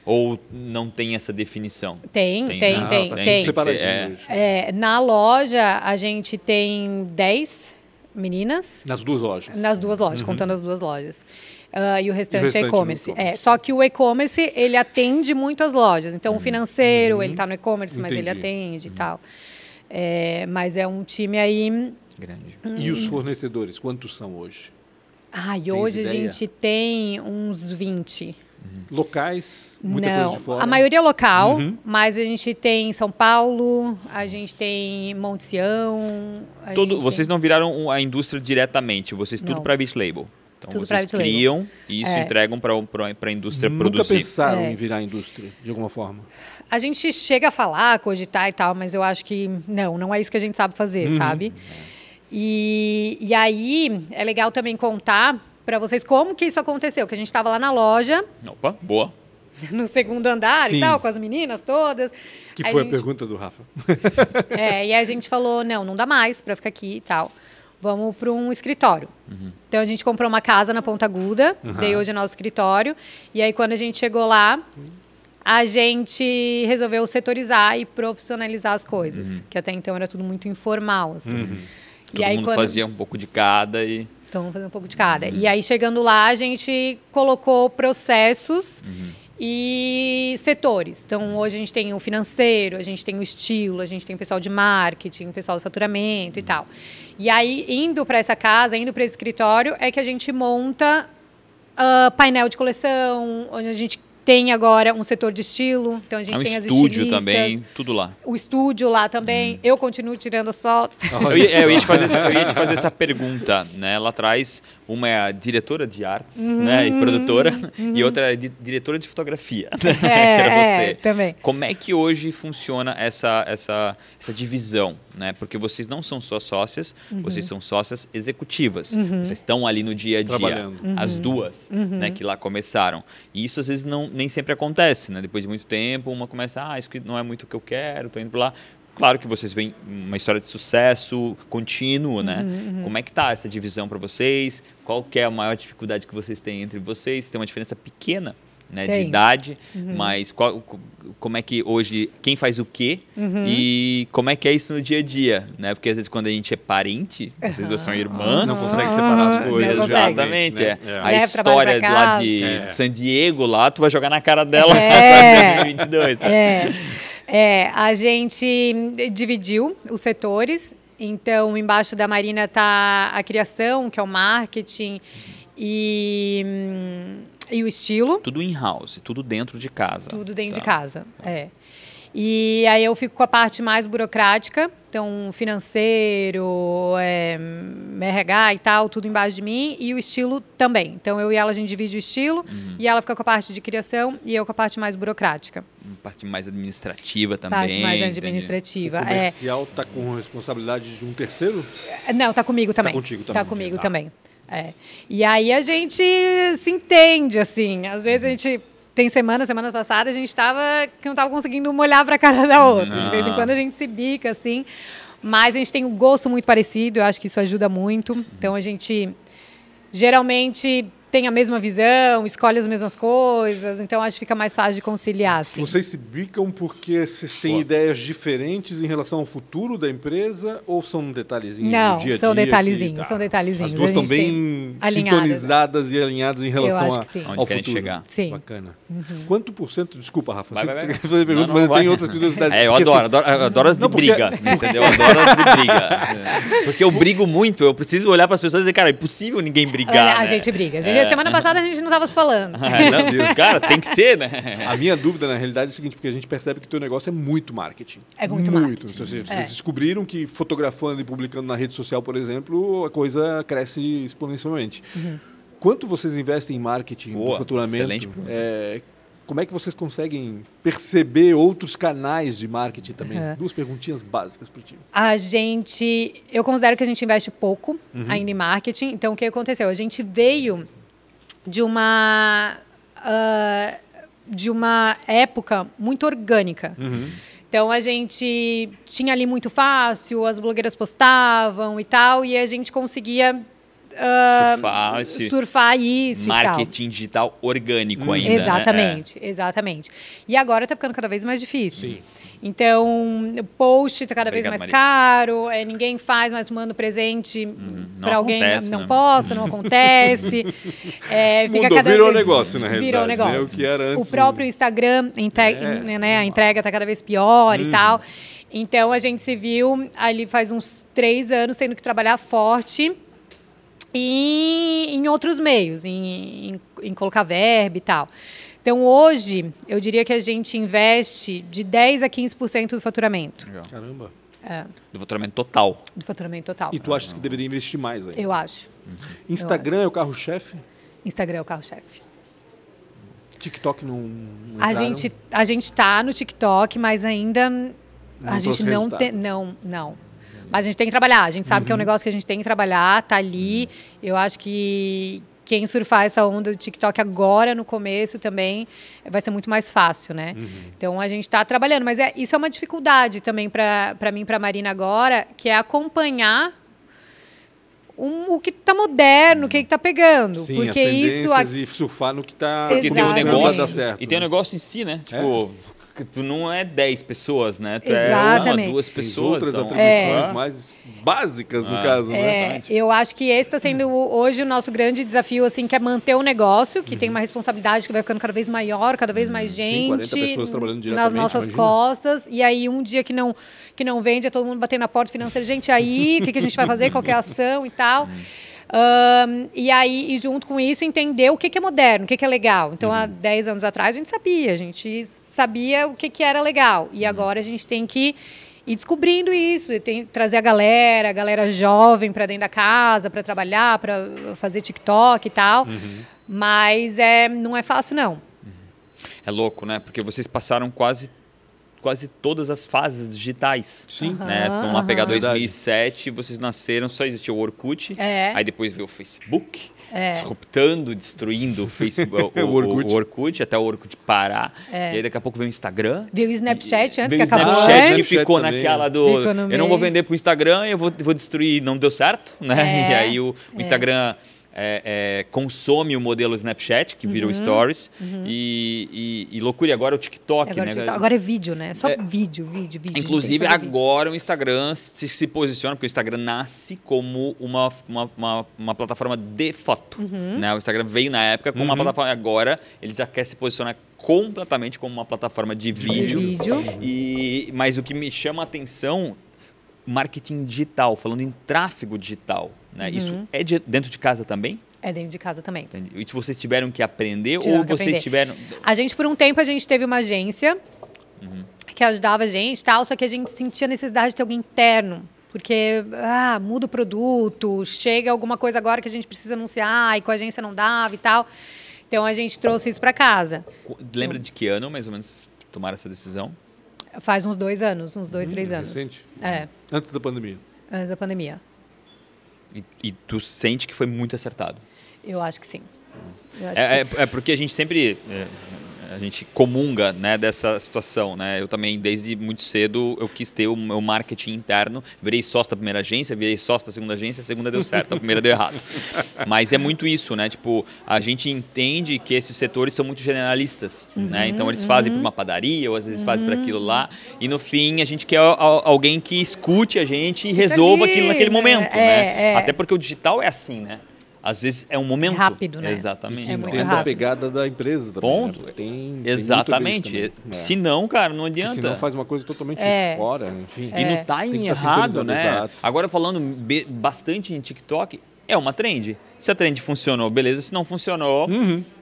Ou não tem essa definição? Tem, Tem, tem, né? tem, tá tem. separadinho É. É, na loja, a gente tem 10 meninas Nas duas lojas. nas duas lojas, contando as duas lojas. Ah, e o restante, é no e-commerce. É, só que o e-commerce, ele atende muito as lojas. Então, o financeiro, ele está no e-commerce, mas ele atende e tal. É, mas é um time aí... Grande. E os fornecedores, quantos são hoje? Ah, e hoje a gente tem uns 20. Locais, muita Não, coisa de fora. a maioria é local, Uhum. mas a gente tem São Paulo, a gente tem Monte Sião. Todo, gente vocês tem- não viraram a indústria diretamente, vocês tudo Não. private label. Então Tudo vocês criam e isso É. entregam para a indústria Nunca produzir. pensaram É. em virar indústria, de alguma forma. A gente chega a falar, cogitar e tal, mas eu acho que não, não é isso que a gente sabe fazer, Uhum. sabe? E, e aí é legal também contar para vocês como que isso aconteceu, que a gente estava lá na loja, Opa, boa. no segundo andar Sim. e tal, com as meninas todas. Que Aí foi a, gente- pergunta do Rafa. É, e a gente falou, não, não dá mais para ficar aqui e tal. Vamos para um escritório. Então a gente comprou uma casa na Ponta Aguda, daí hoje é nosso escritório. E aí quando a gente chegou lá, a gente resolveu setorizar e profissionalizar as coisas, que até então era tudo muito informal, assim. Todo mundo fazia um pouco de cada e. Então, vamos fazer um pouco de cada. E aí, chegando lá, a gente colocou processos e setores. Então, hoje a gente tem o financeiro, a gente tem o estilo, a gente tem o pessoal de marketing, o pessoal do faturamento e tal. E aí, indo para essa casa, indo para esse escritório, é que a gente monta ah, painel de coleção, onde a gente tem agora um setor de estilo, então a gente É um tem as estúdio também, tudo lá. o estúdio lá também. Eu continuo tirando as fotos. Eu ia, é, eu ia te fazer, essa- eu ia te fazer essa pergunta, né? Lá atrás, uma é a diretora de artes, né? E produtora, e outra é di- diretora de fotografia, né? que era é, você. também. Como é que hoje funciona essa, essa, essa divisão, né? Porque vocês não são só sócias, Uhum. vocês são sócias executivas. Vocês estão ali no dia a dia, Trabalhando. as Uhum. duas, né? Que lá começaram. E isso às vezes não, nem sempre acontece, né? Depois de muito tempo, uma começa, ah, isso não é muito o que eu quero, tô indo pra lá. Claro que vocês veem uma história de sucesso contínuo, né? Uhum, Como é que tá essa divisão para vocês? Qual que é a maior dificuldade que vocês têm entre vocês? Tem uma diferença pequena, né, de Tem. Uhum. idade, mas qual, co- como é que hoje quem faz o quê Uhum. e como é que é isso no dia a dia, né? Porque às vezes quando a gente é parente, vocês duas são irmãs, Não consegue separar as Aham, coisas. Exatamente, né? é. É. A trabalho história lá de É. San Diego lá, tu vai jogar na cara dela É. para 2022. É, é, a gente dividiu os setores. Então, embaixo da Marina está a criação, que é o marketing e, hum, e o estilo. Tudo in-house, tudo dentro de casa. Tudo dentro de Tá. casa, é. E aí eu fico com a parte mais burocrática, então financeiro, é, RH e tal, tudo embaixo de mim, e o estilo também. Então eu e ela a gente divide o estilo, Uhum. e ela fica com a parte de criação e eu com a parte mais burocrática. Parte mais administrativa também. parte mais entendi. O administrativa. É. comercial está com responsabilidade de um terceiro? Não, tá comigo também. contigo também, Tá comigo tá. também. É. E aí a gente se entende, assim. Às vezes a gente. Tem semana, semana passada, a gente tava. que não tava conseguindo uma olhar pra cara da outra. De vez em quando a gente se bica, assim. Mas a gente tem um gosto muito parecido, eu acho que isso ajuda muito. Então a gente geralmente tem a mesma visão, escolhe as mesmas coisas, então acho que fica mais fácil de conciliar. Assim. Vocês se bicam porque vocês têm ideias diferentes em relação ao futuro da empresa ou são detalhezinhos Não, do dia a dia? são que- detalhezinhos, são detalhezinhos. As duas A estão bem tem sintonizadas e alinhadas em relação acho a- que sim. Onde ao futuro. chegar. Sim. Bacana. Quanto por cento, desculpa, Rafa, Vai, vai, vai. fazer pergunta, Não, mas não, eu tenho vai. outras curiosidades. É, eu adoro, assim, adoro, eu adoro as de Não, porque- briga, entendeu? Eu adoro as de briga. Porque eu brigo muito, eu preciso olhar para as pessoas e dizer, cara, é impossível ninguém brigar. a né? gente briga. A gente- É. Semana passada a gente não tava se falando. É, não, cara, tem que ser, né? A minha dúvida, na realidade, é a seguinte, porque a gente percebe que o teu negócio é muito marketing. É muito marketing. Vocês, vocês É. descobriram que fotografando e publicando na rede social, por exemplo, a coisa cresce exponencialmente. Uhum. Quanto vocês investem em marketing, Boa, no faturamento? excelente pergunta. É, como é que vocês conseguem perceber outros canais de marketing também? Uhum. Duas perguntinhas básicas para o time. A gente, eu considero que a gente investe pouco Uhum. ainda em marketing. Então, o que aconteceu? A gente veio de uma ah, de uma época muito orgânica. Uhum. Então a gente tinha ali muito fácil, as blogueiras postavam e tal, e a gente conseguia ah, Surfar esse surfar isso e tal. Marketing digital orgânico ainda. né? Exatamente, exatamente. E agora está ficando cada vez mais difícil. Sim. Então, o post está cada vez Obrigado, mais Maria. caro, é, ninguém faz mais manda presente não para alguém, acontece, não né? posta, não acontece. é, fica Mudou, cada virou vez- negócio, na Virou realidade, né? negócio. O que era antes O próprio Instagram, inte- É, né, a entrega está cada vez pior Uhum. e tal. Então, a gente se viu ali faz uns três anos tendo que trabalhar forte e em outros meios, em, em, em colocar verba e tal. Então, hoje, eu diria que a gente investe de 10% a 15% do faturamento. Legal. Caramba. É, Do faturamento total. do faturamento total. E tu achas que deveria investir mais aí? Eu acho. Instagram é o carro-chefe? Instagram é o carro-chefe. TikTok não, não A gente, a gente tá no TikTok, mas ainda a trouxe gente não resultado. tem. Não, não. Mas a gente tem que trabalhar. A gente sabe Uhum. que é um negócio que a gente tem que trabalhar, tá ali. Eu acho que quem surfar essa onda do TikTok agora, no começo também, vai ser muito mais fácil, né? Uhum. Então a gente está trabalhando. Mas é, isso é uma dificuldade também para mim, para Marina agora, que é acompanhar um- o que está moderno, o que está pegando. Sim, porque as isso e surfar no que está Porque tem um negócio. dar certo. E tem um negócio em si, né? Tipo, que tu não é 10 pessoas, né? Tu é Exatamente. uma, duas Tem pessoas. outras então- atribuições É. mais básicas, no Ah. caso, né? É, eu acho que esse está sendo hoje o nosso grande desafio, assim, que é manter o negócio, que tem uma responsabilidade que vai ficando cada vez maior, cada vez mais Sim, gente 40 pessoas trabalhando nas diretamente, nossas imagina. costas. E aí um dia que não que não vende, é todo mundo batendo na porta financeira, gente, aí o que, que a gente vai fazer, qual que é a ação e tal. Um, e aí, e junto com isso, entender o que, que é moderno, o que, que é legal. Então, há 10 anos atrás, a gente sabia, a gente sabia o que, que era legal. E agora a gente tem que ir descobrindo isso, e tem trazer a galera, a galera jovem para dentro da casa, para trabalhar, para fazer TikTok e tal. Mas é, não é fácil, não. É louco, né? Porque vocês passaram quase quase todas as fases digitais. Sim. Né? Vamos lá pegar aham. 2007, vocês nasceram, só existia o Orkut. É. Aí depois veio o Facebook, É. disruptando, destruindo o Facebook, o, O o- Orkut. o Orkut, até o Orkut parar. É. E aí daqui a pouco veio o Instagram. Veio o Snapchat E- antes veio que o acabou. Snapchat né? que Snapchat ficou também. naquela do Ficou eu não vou vender pro Instagram, eu vou, vou destruir, não deu certo, né? É. E aí o, o Instagram é, é, consome o modelo Snapchat, que Uhum. virou Stories, e, e, e loucura, e agora o TikTok, Agora, né? TikTok- agora é vídeo, né? Só É. vídeo, vídeo, vídeo. Inclusive, fazer vídeo. agora o Instagram se, se posiciona, porque o Instagram nasce como uma, uma, uma, uma plataforma de foto. Uhum. Né? O Instagram veio na época como uma plataforma, agora ele já quer se posicionar completamente como uma plataforma de vídeo. vídeo. E, mas o que me chama a atenção, marketing digital, falando em tráfego digital. Né? Uhum. Isso é de- dentro de casa também? É dentro de casa também. E vocês tiveram que aprender Tiveram ou que vocês aprender. tiveram... A gente, por um tempo, a gente teve uma agência Uhum. que ajudava a gente tal, só que a gente sentia necessidade de ter alguém interno. Porque ah, muda o produto, chega alguma coisa agora que a gente precisa anunciar e com a agência não dava e tal. Então a gente trouxe isso para casa. Lembra de que ano, mais ou menos, tomaram essa decisão? Faz uns dois anos, uns dois, três anos. Recente. É, Antes da pandemia. antes da pandemia. E, e tu sente que foi muito acertado? Eu acho que sim. É, é, é porque a gente sempre é, a gente comunga né, dessa situação, né? Eu também desde muito cedo eu quis ter o meu marketing interno, virei sócio da primeira agência, virei sócio da segunda agência, a segunda deu certo, a primeira deu errado. Mas é muito isso, né? Tipo, a gente entende que esses setores são muito generalistas, né? Então eles fazem para uma padaria ou às vezes fazem para aquilo lá e no fim a gente quer al- alguém que escute a gente e resolva aquilo naquele né? momento, É, né? é. Até porque o digital é assim, né? Às vezes é um momento rápido, né? Exatamente. É muito tem rápido. pegada da empresa também. Ponto. Né? Tem, tem a Exatamente. isso também. É. Se não, cara, não Porque adianta. senão faz uma coisa totalmente É. fora, enfim. E no É. Tem timing que tá errado, né? exato. Agora falando bastante em TikTok, é uma trend. Se a trend funcionou, beleza. Se não funcionou,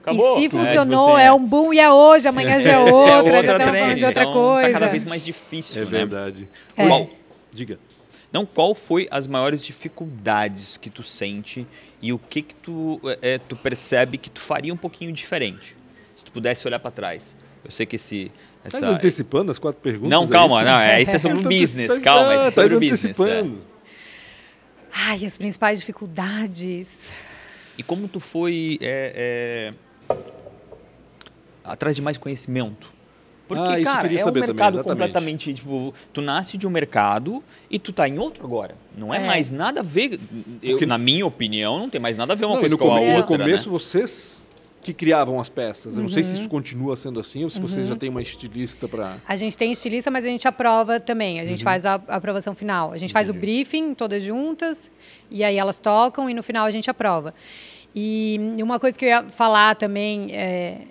acabou. E se né? Tipo funcionou, assim, é um boom e é hoje, amanhã já é é outra, já estamos falando de outra então, coisa. Tá cada vez mais difícil, É né? verdade. É. Qual, Diga. Não, qual foi as maiores dificuldades que tu sente e o que que tu, é, tu percebe que tu faria um pouquinho diferente? Se tu pudesse olhar para trás. Eu sei que esse... Tá Essa, antecipando as quatro perguntas? Não, é calma, isso? não, é, isso é sobre o Tá- business, tá- calma, tá- isso é sobre tá o business. é. antecipando. Ai, as principais dificuldades. E como tu foi é, é, atrás de mais conhecimento? Porque, Ah, cara, é um também, mercado exatamente. completamente, tipo, tu nasce de um mercado e tu tá em outro agora. Não é, É. mais nada a ver, eu, Porque- na minha opinião, não tem mais nada a ver uma Não, coisa com a outra, no começo né? vocês que criavam as peças. Eu não sei se Uhum. isso continua sendo assim ou se vocês já têm uma estilista para. A gente tem estilista, mas a gente aprova também. A gente faz a, aprovação final. A gente faz o Entendi. briefing, todas juntas, e aí elas tocam e no final a gente aprova. E uma coisa que eu ia falar também, é,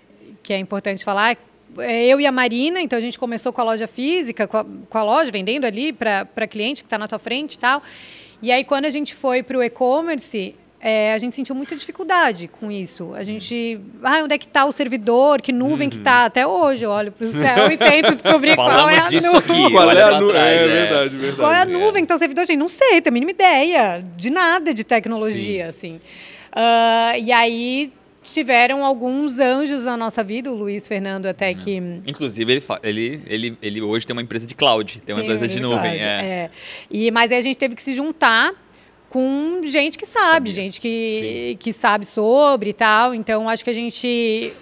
que é importante falar, é eu e a Marina, então a gente começou com a loja física, com a, com a loja, vendendo ali para cliente que está na tua frente e tal. E aí, quando a gente foi para o e-commerce, é, a gente sentiu muita dificuldade com isso. A gente. Ah, onde é que está o servidor? Que nuvem que está? Até hoje eu olho para o céu e tento descobrir qual é a disso nuvem. aqui. Qual é a pra nu- trás, É é. verdade, verdade. Qual é a nuvem que está o servidor? Gente, não sei, tenho a mínima ideia de nada de tecnologia, assim. Ah, e aí tiveram alguns anjos na nossa vida, o Luiz Fernando até que... Inclusive, ele, ele, ele, ele hoje tem uma empresa de cloud, tem uma Tem, empresa de nuvem. É. é. E, mas aí a gente teve que se juntar com gente que sabe, gente que, que sabe sobre e tal. Então, acho que a gente...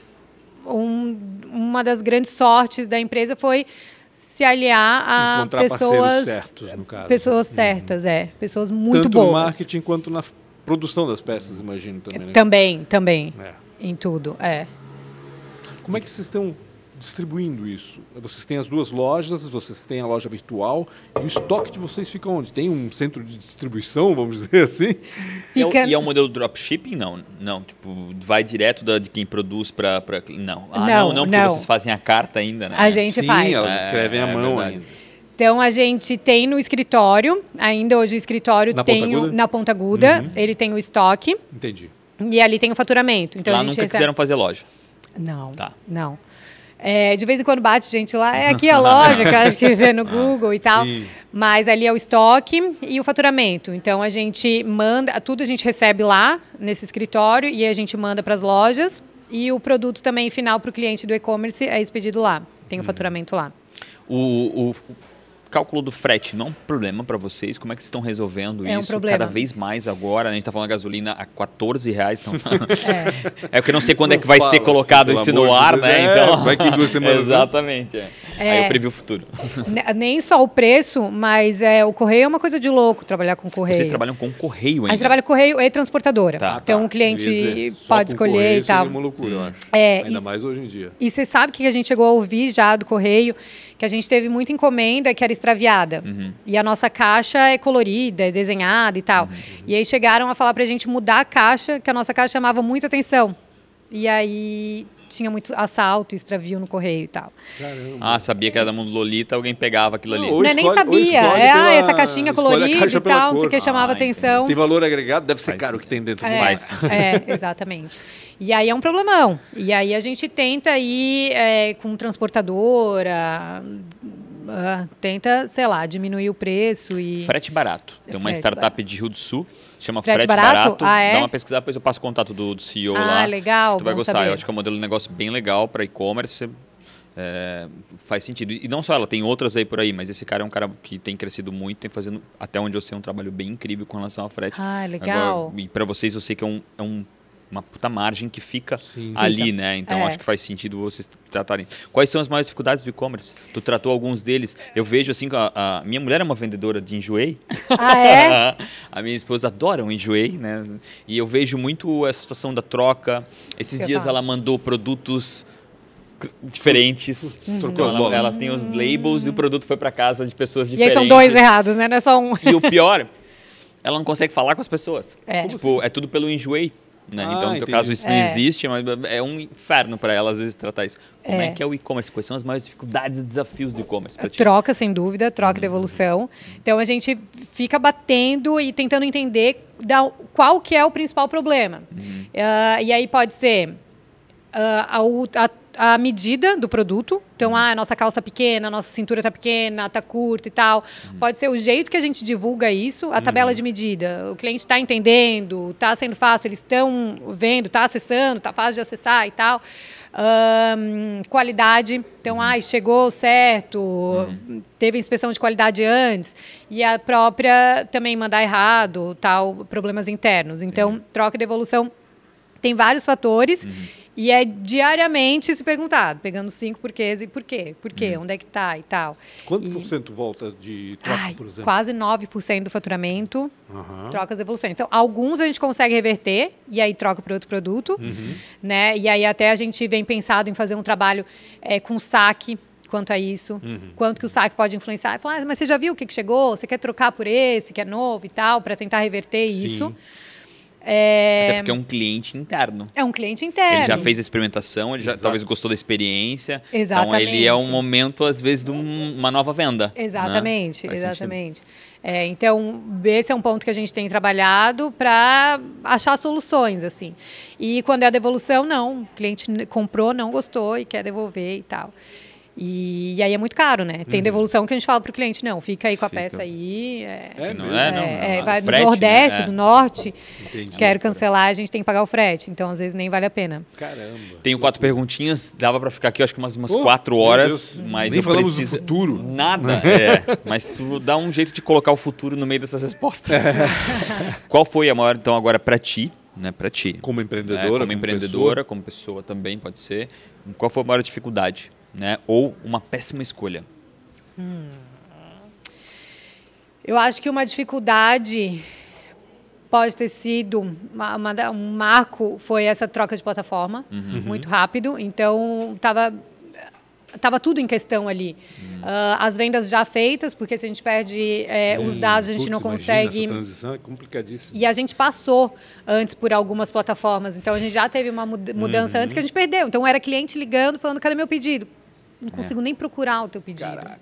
um- uma das grandes sortes da empresa foi se aliar a Encontrar parceiros pessoas... certos, no caso. Pessoas certas, é. Pessoas muito Tanto boas. no marketing quanto na produção das peças, imagino também. Né? Também, também. É. Em tudo, é. Como é que vocês estão distribuindo isso? Vocês têm as duas lojas, vocês têm a loja virtual e o estoque de vocês fica onde? Tem um centro de distribuição, vamos dizer assim? E é o- Fica- E é o modelo dropshipping? Não, não. Tipo, vai direto da, de quem produz para. Não. Ah, não, Não, não, porque não. vocês fazem a carta ainda, né? A gente Sim, faz. elas É, escrevem à é mão verdade. ainda. Então a gente tem no escritório, ainda hoje o escritório Na tem Ponta o- na Ponta Aguda, ele tem o estoque Entendi. e ali tem o faturamento. Então Lá a gente nunca recebe- quiseram fazer loja. Não, Tá. não. É, de vez em quando bate gente lá, é aqui a loja, que eu acho que vê no Google e tal. Sim. Mas ali é o estoque e o faturamento. Então a gente manda, tudo a gente recebe lá nesse escritório e a gente manda para as lojas. E o produto também final para o cliente do e-commerce é expedido lá. Tem o faturamento lá. O, o cálculo do frete não é um problema para vocês? Como é que vocês estão resolvendo É um isso? problema. Cada vez mais agora, né? a gente está falando gasolina a 14 reais. Então... É. é porque eu não sei quando é Não que vai ser assim, colocado pelo isso no de ar, Deus. né? É, Então... vai que em duas semanas, né? Exatamente. é. Aí É. eu previ o futuro. Ne- Nem só o preço, mas é, o correio é uma coisa de louco trabalhar com correio. Vocês trabalham com correio ainda? A gente trabalha com correio e transportadora. Tá. então Tá, o cliente dizer, pode escolher correio e tal. seria uma loucura, eu acho. É, Ainda e- mais hoje em dia. E você sabe que a gente chegou a ouvir já do correio que a gente teve muita encomenda que era extraviada. E a nossa caixa é colorida, é desenhada e tal. E aí chegaram a falar pra gente mudar a caixa, que a nossa caixa chamava muita atenção. E aí tinha muito assalto, extravio no correio e tal. Caramba. Ah, sabia que era da Mundo Lolita, alguém pegava aquilo ali. Não, é nem escolhe- ou sabia. É, ah, pela- essa caixinha colorida caixa e tal, não sei o que chamava Ah, entendi. atenção. Tem valor agregado, deve ser Faz caro o que tem dentro É, do Faz. é, exatamente. E aí é um problemão. E aí a gente tenta ir é, com transportadora, ah, tenta, sei lá, diminuir o preço e. Frete barato. Tem uma Frete startup de Rio do Sul, chama Frete Frete, barato? Barato. Ah, é? Dá uma pesquisada, depois eu passo o contato do, do CEO Ah, lá. legal, Acho que tu vai gostar. saber. Eu acho que é um modelo de negócio bem legal para e-commerce. é, faz sentido. E não só ela, tem outras aí por aí, mas esse cara é um cara que tem crescido muito, tem fazendo, até onde eu sei, um trabalho bem incrível com relação ao frete. Ah, legal. Agora, e para vocês, eu sei que é, um, é um- uma puta margem que fica Sim. ali, Fica. né? Então É. acho que faz sentido vocês tratarem. Quais são as maiores dificuldades do e-commerce? Tu tratou alguns deles. Eu vejo assim, a, a minha mulher é uma vendedora de enjoei. Ah, é? a minha esposa adora um enjoei, né? E eu vejo muito a situação da troca. Esses dias ela mandou produtos diferentes. Trocou as ela, ela tem os labels e o produto foi para casa de pessoas E aí diferentes. são dois errados, né? Não é só um. E o pior, ela não consegue falar com as pessoas. É. Tipo, é tudo pelo enjoei. Né? Ah, então, no teu caso, isso não É. existe, mas é um inferno para ela, às vezes, tratar isso. Como é, É. que é o e-commerce? Quais são as maiores dificuldades e desafios do e-commerce para ti? Troca, sem dúvida, troca de evolução. Então a gente fica batendo e tentando entender da- qual que é o principal problema. Ah, e aí pode ser ah, a, a- a medida do produto. Então, ah, a nossa calça está pequena, a nossa cintura está pequena, está curta e tal. Pode ser o jeito que a gente divulga isso, a tabela de medida. O cliente está entendendo, está sendo fácil, eles estão vendo, está acessando, está fácil de acessar e tal. Ahn, qualidade. Então, ai, chegou certo, teve inspeção de qualidade antes. E a própria também mandar errado, tal, problemas internos. Então, troca de evolução tem vários fatores e é diariamente se perguntar, pegando cinco porquês e por quê? Por quê? Onde é que tá e tal. Quanto E- por cento volta de troca, Ai, por exemplo? quase 9% do faturamento, Aham. trocas e evoluções. Então, alguns a gente consegue reverter e aí troca para outro produto, né? E aí até a gente vem pensado em fazer um trabalho eh, com saque quanto a isso, quanto que o saque pode influenciar. Falar, ah, mas você já viu o que, que chegou? Você quer trocar por esse que é novo e tal, para tentar reverter Sim. isso. Até É, porque é um cliente interno. é um cliente interno. Ele já fez a experimentação, ele já Exato. talvez gostou da experiência. Então Exatamente. ele é um momento, às vezes, de um- uma nova venda. né? Exatamente, Faz exatamente. É, então, esse é um ponto que a gente tem trabalhado para achar soluções, assim. E quando é a devolução, não. O cliente comprou, não gostou e quer devolver e tal. E, e aí é muito caro, né? Tem devolução que a gente fala para o cliente, não, fica aí com a Uhum. Fica. peça aí. É, É Não é, não. é, não, vai frete, do Nordeste, né? É. do Norte, Entendi. quero cancelar, a gente tem que pagar o frete. Então, às vezes, nem vale a pena. Caramba. Tenho quatro perguntinhas, dava para ficar aqui, eu acho que umas, umas Oh, quatro horas, mas Nem eu falamos do preciso... futuro. Nada, é. Mas tu dá um jeito de colocar o futuro no meio dessas respostas. Qual foi a maior, então, agora para ti, né, para ti? Como né, empreendedora, como como empreendedora, como pessoa também pode ser. Qual foi a maior dificuldade, né? Ou uma péssima escolha? Eu acho que uma dificuldade pode ter sido uma- uma um marco foi essa troca de plataforma muito rápido. Então estava tava tudo em questão ali. Ah, as vendas já feitas, porque se a gente perde é, os dados, a gente Putz, não consegue. Essa transição é complicadíssima. E a gente passou antes por algumas plataformas, então a gente já teve uma muda- mudança antes que a gente perdeu. Então era cliente ligando, falando: cadê meu pedido? Não consigo nem procurar o teu pedido. Caraca.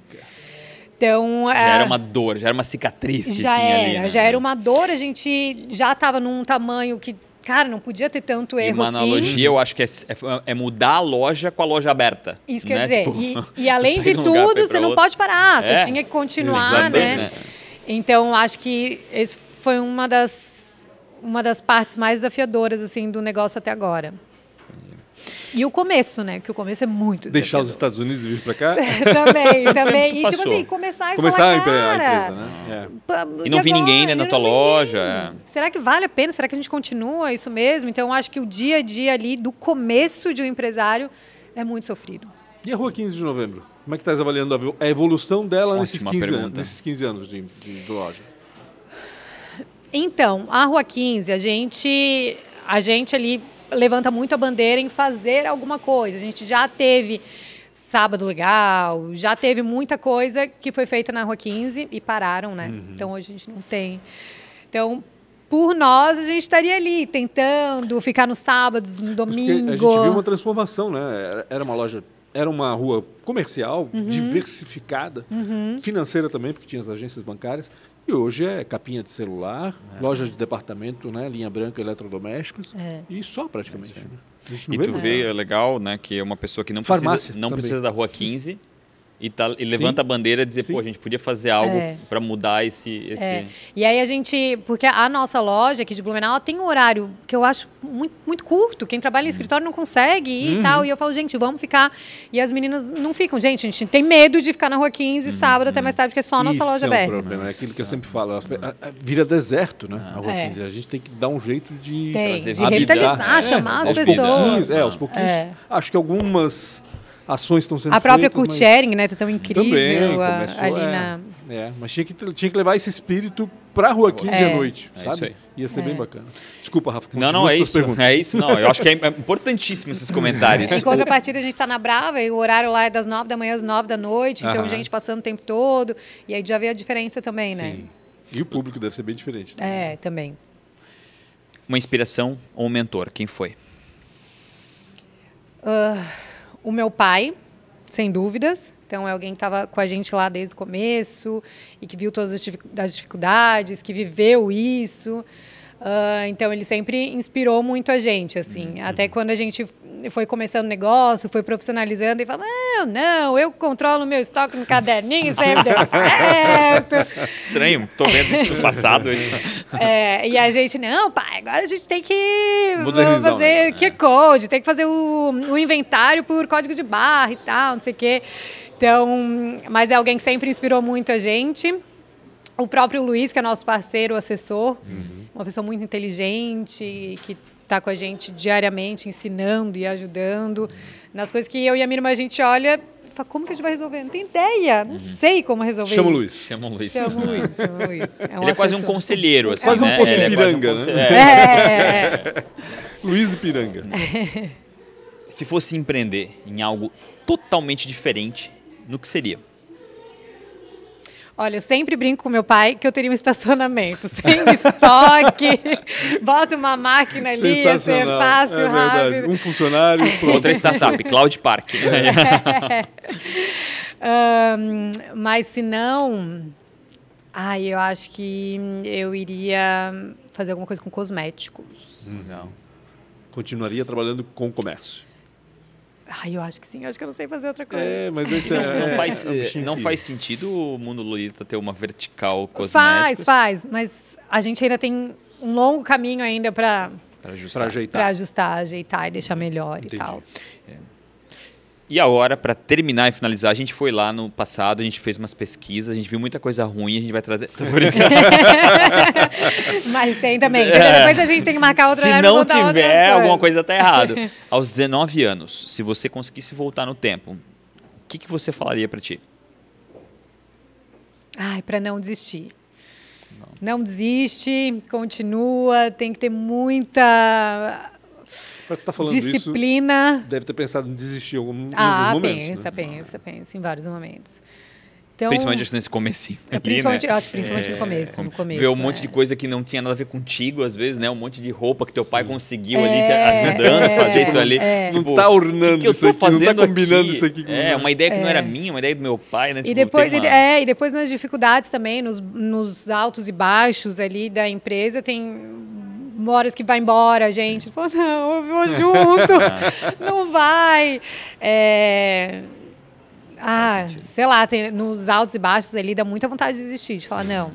Então, Já é, era uma dor, já era uma cicatriz que já tinha era, ali. né? já era uma dor, a gente já estava num tamanho que, cara, não podia ter tanto E erro uma assim. analogia, eu acho que é, é- é mudar a loja com a loja aberta. Isso né? quer dizer, Tipo, e, e além de lugar tudo, você não outro. pode parar, É, você tinha que continuar, né? né? Então, acho que esse foi uma das, uma das partes mais desafiadoras, assim, do negócio até agora. E o começo, né? Que o começo é muito Deixar os. Estados Unidos e vir para cá? também, também. Tu E, tipo assim, começar e Começar a falar, a cara, empresa, né? É. E não vi ninguém, né, na tua loja, ninguém. é. Será que vale a pena? Será que a gente continua isso mesmo? Então, acho que o dia a dia ali, do começo de um empresário, é muito sofrido. E a Rua 15 de Novembro? Como é que estás avaliando a vo- a evolução dela nesses Ótima 15, anos, pergunta. nesses 15 anos de, de- de loja? Então, a Rua 15, a gente, a gente ali levanta muito a bandeira em fazer alguma coisa. A gente já teve Sábado Legal, já teve muita coisa que foi feita na Rua 15 e pararam, né? Então, hoje a gente não tem. Então, por nós, a gente estaria ali tentando ficar nos sábados, no Porque domingo. a gente viu uma transformação, né? Era- uma loja, era uma rua comercial, Uhum. diversificada, financeira também, porque tinha as agências bancárias. E hoje é capinha de celular, É. loja de departamento, né? linha branca, eletrodomésticos. É. E só praticamente. né? Gente não E tu vê, é legal, né, que é uma pessoa que não Farmácia precisa, não também. precisa da rua 15 e, tá, e levanta a bandeira e dizer, Sim. pô, a gente podia fazer algo É. para mudar esse, esse... É. E aí a gente, porque a nossa loja aqui de Blumenau ela tem um horário que eu acho muito, muito curto. Quem trabalha em escritório não consegue ir e tal. E eu falo, gente, vamos ficar. E as meninas não ficam. Gente, a gente tem medo de ficar na rua 15 sábado até mais tarde, porque é só a nossa Isso loja é um aberta. problema, é aquilo que eu sempre falo. Vira deserto, né? A rua É. 15. A gente tem que dar um jeito de. Tem, de revitalizar, É, chamar as aos pessoas. pouquinhos, é, aos pouquinhos. É. Acho que algumas ações estão sendo A própria feitas, mas- né? Tá tão incrível Também, a- começou, ali é, na. é, mas tinha que, tinha que levar esse espírito pra Rua 15 É. à noite, É sabe? isso aí. Ia ser É. bem bacana. Desculpa, Rafa. Não, não, é isso. perguntas. É isso, não. Eu acho que é é importantíssimo esses comentários. Em contrapartida, a gente está na Brava e o horário lá é das nove da manhã às nove da noite, então Aham. gente passando o tempo todo. E aí já vê a diferença também, né? Sim. E o público deve ser bem diferente. né? É, também. Uma inspiração ou um mentor, quem foi? O meu pai, sem dúvidas. Então, é alguém que estava com a gente lá desde o começo e que viu todas as dific- as dificuldades, que viveu isso. Ah, então, ele sempre inspirou muito a gente, assim. Até quando a gente foi começando o negócio, foi profissionalizando e falava, não, não, eu controlo o meu estoque no caderninho, sempre deu certo. Estranho, tô vendo isso no passado. Isso. É, e a gente, não, pai, agora a gente tem que fazer negócio, QR Code, tem que fazer o, o inventário por código de barra e tal, não sei o quê. Então, mas é alguém que sempre inspirou muito a gente. O próprio Luiz, que é nosso parceiro, assessor, uma pessoa muito inteligente, que está com a gente diariamente, ensinando e ajudando nas coisas que eu e a minha irmã a gente olha e fala, como que a gente vai resolver? Não tem ideia, não sei como resolver Chama o isso. Luiz. Chama o Luiz. Chama o Luiz, chama o Luiz. É um Ele é quase um assessor. conselheiro, assim, Quase um né? posto Ele é quase um Ipiranga, conse- né? é. É. Luiz e Piranga. Se fosse empreender em algo totalmente diferente, no que seria? Olha, eu sempre brinco com meu pai que eu teria um estacionamento sem estoque, bota uma máquina ali, ia ser Sensacional. fácil, é verdade. rápido. Um funcionário. Outra startup, Cloud Park. Ahn, mas se não, ai, eu acho que eu iria fazer alguma coisa com cosméticos. Não. Continuaria trabalhando com o comércio. Ai, eu acho que sim, eu acho que eu não sei fazer outra coisa. É, mas esse é. Não, é- faz, é não faz sentido o mundo Lolita ter uma vertical cosméticos faz, faz, mas a gente ainda tem um longo caminho ainda para para ajustar. ajeitar. para ajustar, ajeitar e deixar melhor Entendi. e tal. E agora, para terminar e finalizar, a gente foi lá no passado, a gente fez umas pesquisas, a gente viu muita coisa ruim, a gente vai trazer. Tô brincando. Mas tem também. Depois a gente tem que marcar outra Se não tiver, alguma coisa tá errado. Aos 19 anos, se você conseguisse voltar no tempo, o que, que você falaria para ti? Ai, para não desistir. Não. desiste, continua, tem que ter muita Tu tá falando isso, disciplina. deve ter pensado em desistir em algum, Ah, alguns momentos. pensa, né? pensa, pensa, em vários momentos. Então, Principalmente nesse comecinho. é, ali, principalmente, né? acho principalmente no começo. No começo Ver um monte é. de coisa que não tinha nada a ver contigo, às vezes, né? Um monte de roupa que teu pai conseguiu ali, É, te ajudando a fazer é, isso ali. é. Não Tipo, tá ornando que que isso aqui, não tá combinando aqui? isso aqui com É, uma ideia que não era minha, uma ideia do meu pai, né? E Tipo, depois, tem ele, uma- é, e depois nas dificuldades também, nos, nos altos e baixos ali da empresa, tem horas que vai embora, gente. Fala, não, eu vou junto, não vai. É, ah, sei lá, tem, nos altos e baixos ali dá muita vontade de desistir, de falar, não,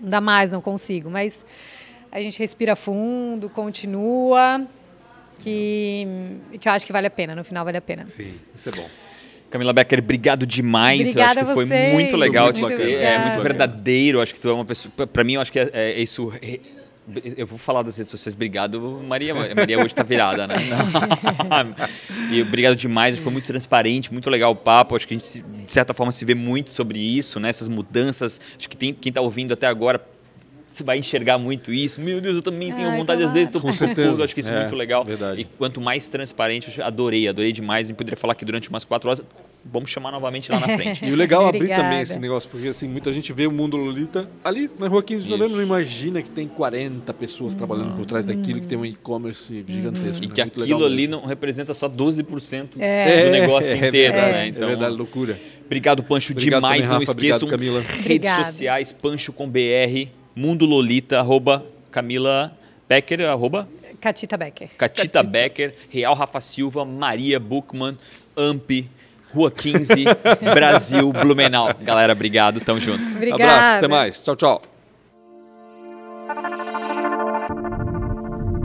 não dá mais, não consigo. Mas a gente respira fundo, continua, que, que eu acho que vale a pena, no final vale a pena. Sim, isso é bom. Camila Becker, obrigado demais. Obrigada eu acho que foi muito legal Muito te ter. É muito verdadeiro. Acho que tu é uma pessoa. Pra mim, eu acho que é, é isso. Eu vou falar das redes sociais. Obrigado, Maria. Maria hoje tá virada, né? e obrigado demais. Foi muito transparente, muito legal o papo. Acho que a gente, de certa forma, se vê muito sobre isso, né? Essas mudanças. Acho que tem, quem tá ouvindo até agora você vai enxergar muito isso. Meu Deus, eu também tenho Ai, vontade, às vezes, tô Com certeza. tudo. Acho que isso é, É, muito legal. verdade. E quanto mais transparente, eu adorei, adorei demais. Gente poderia falar aqui durante umas quatro horas. Vamos chamar novamente lá na frente. E o legal é abrir também esse negócio, porque assim, muita gente vê o mundo Lolita ali na rua 15 de novembro, não imagina que tem 40 pessoas trabalhando por trás daquilo, que tem um e-commerce gigantesco. E né? que Muito aquilo ali mesmo. não representa só 12% É. do negócio É, é inteiro, verdade, né? Então, é verdade, loucura. obrigado, Pancho, Obrigado demais. também, não Rafa. esqueçam, Obrigado, Camila. redes Obrigada. sociais, Pancho com BR, Mundo Lolita, arroba Camila Becker, arroba Catita Becker. Catita Becker, Real Rafa Silva, Maria Buchmann, Amp, Rua 15, Brasil, Blumenau. Galera, obrigado, tamo junto. Obrigada. Abraço, até mais. Tchau, tchau.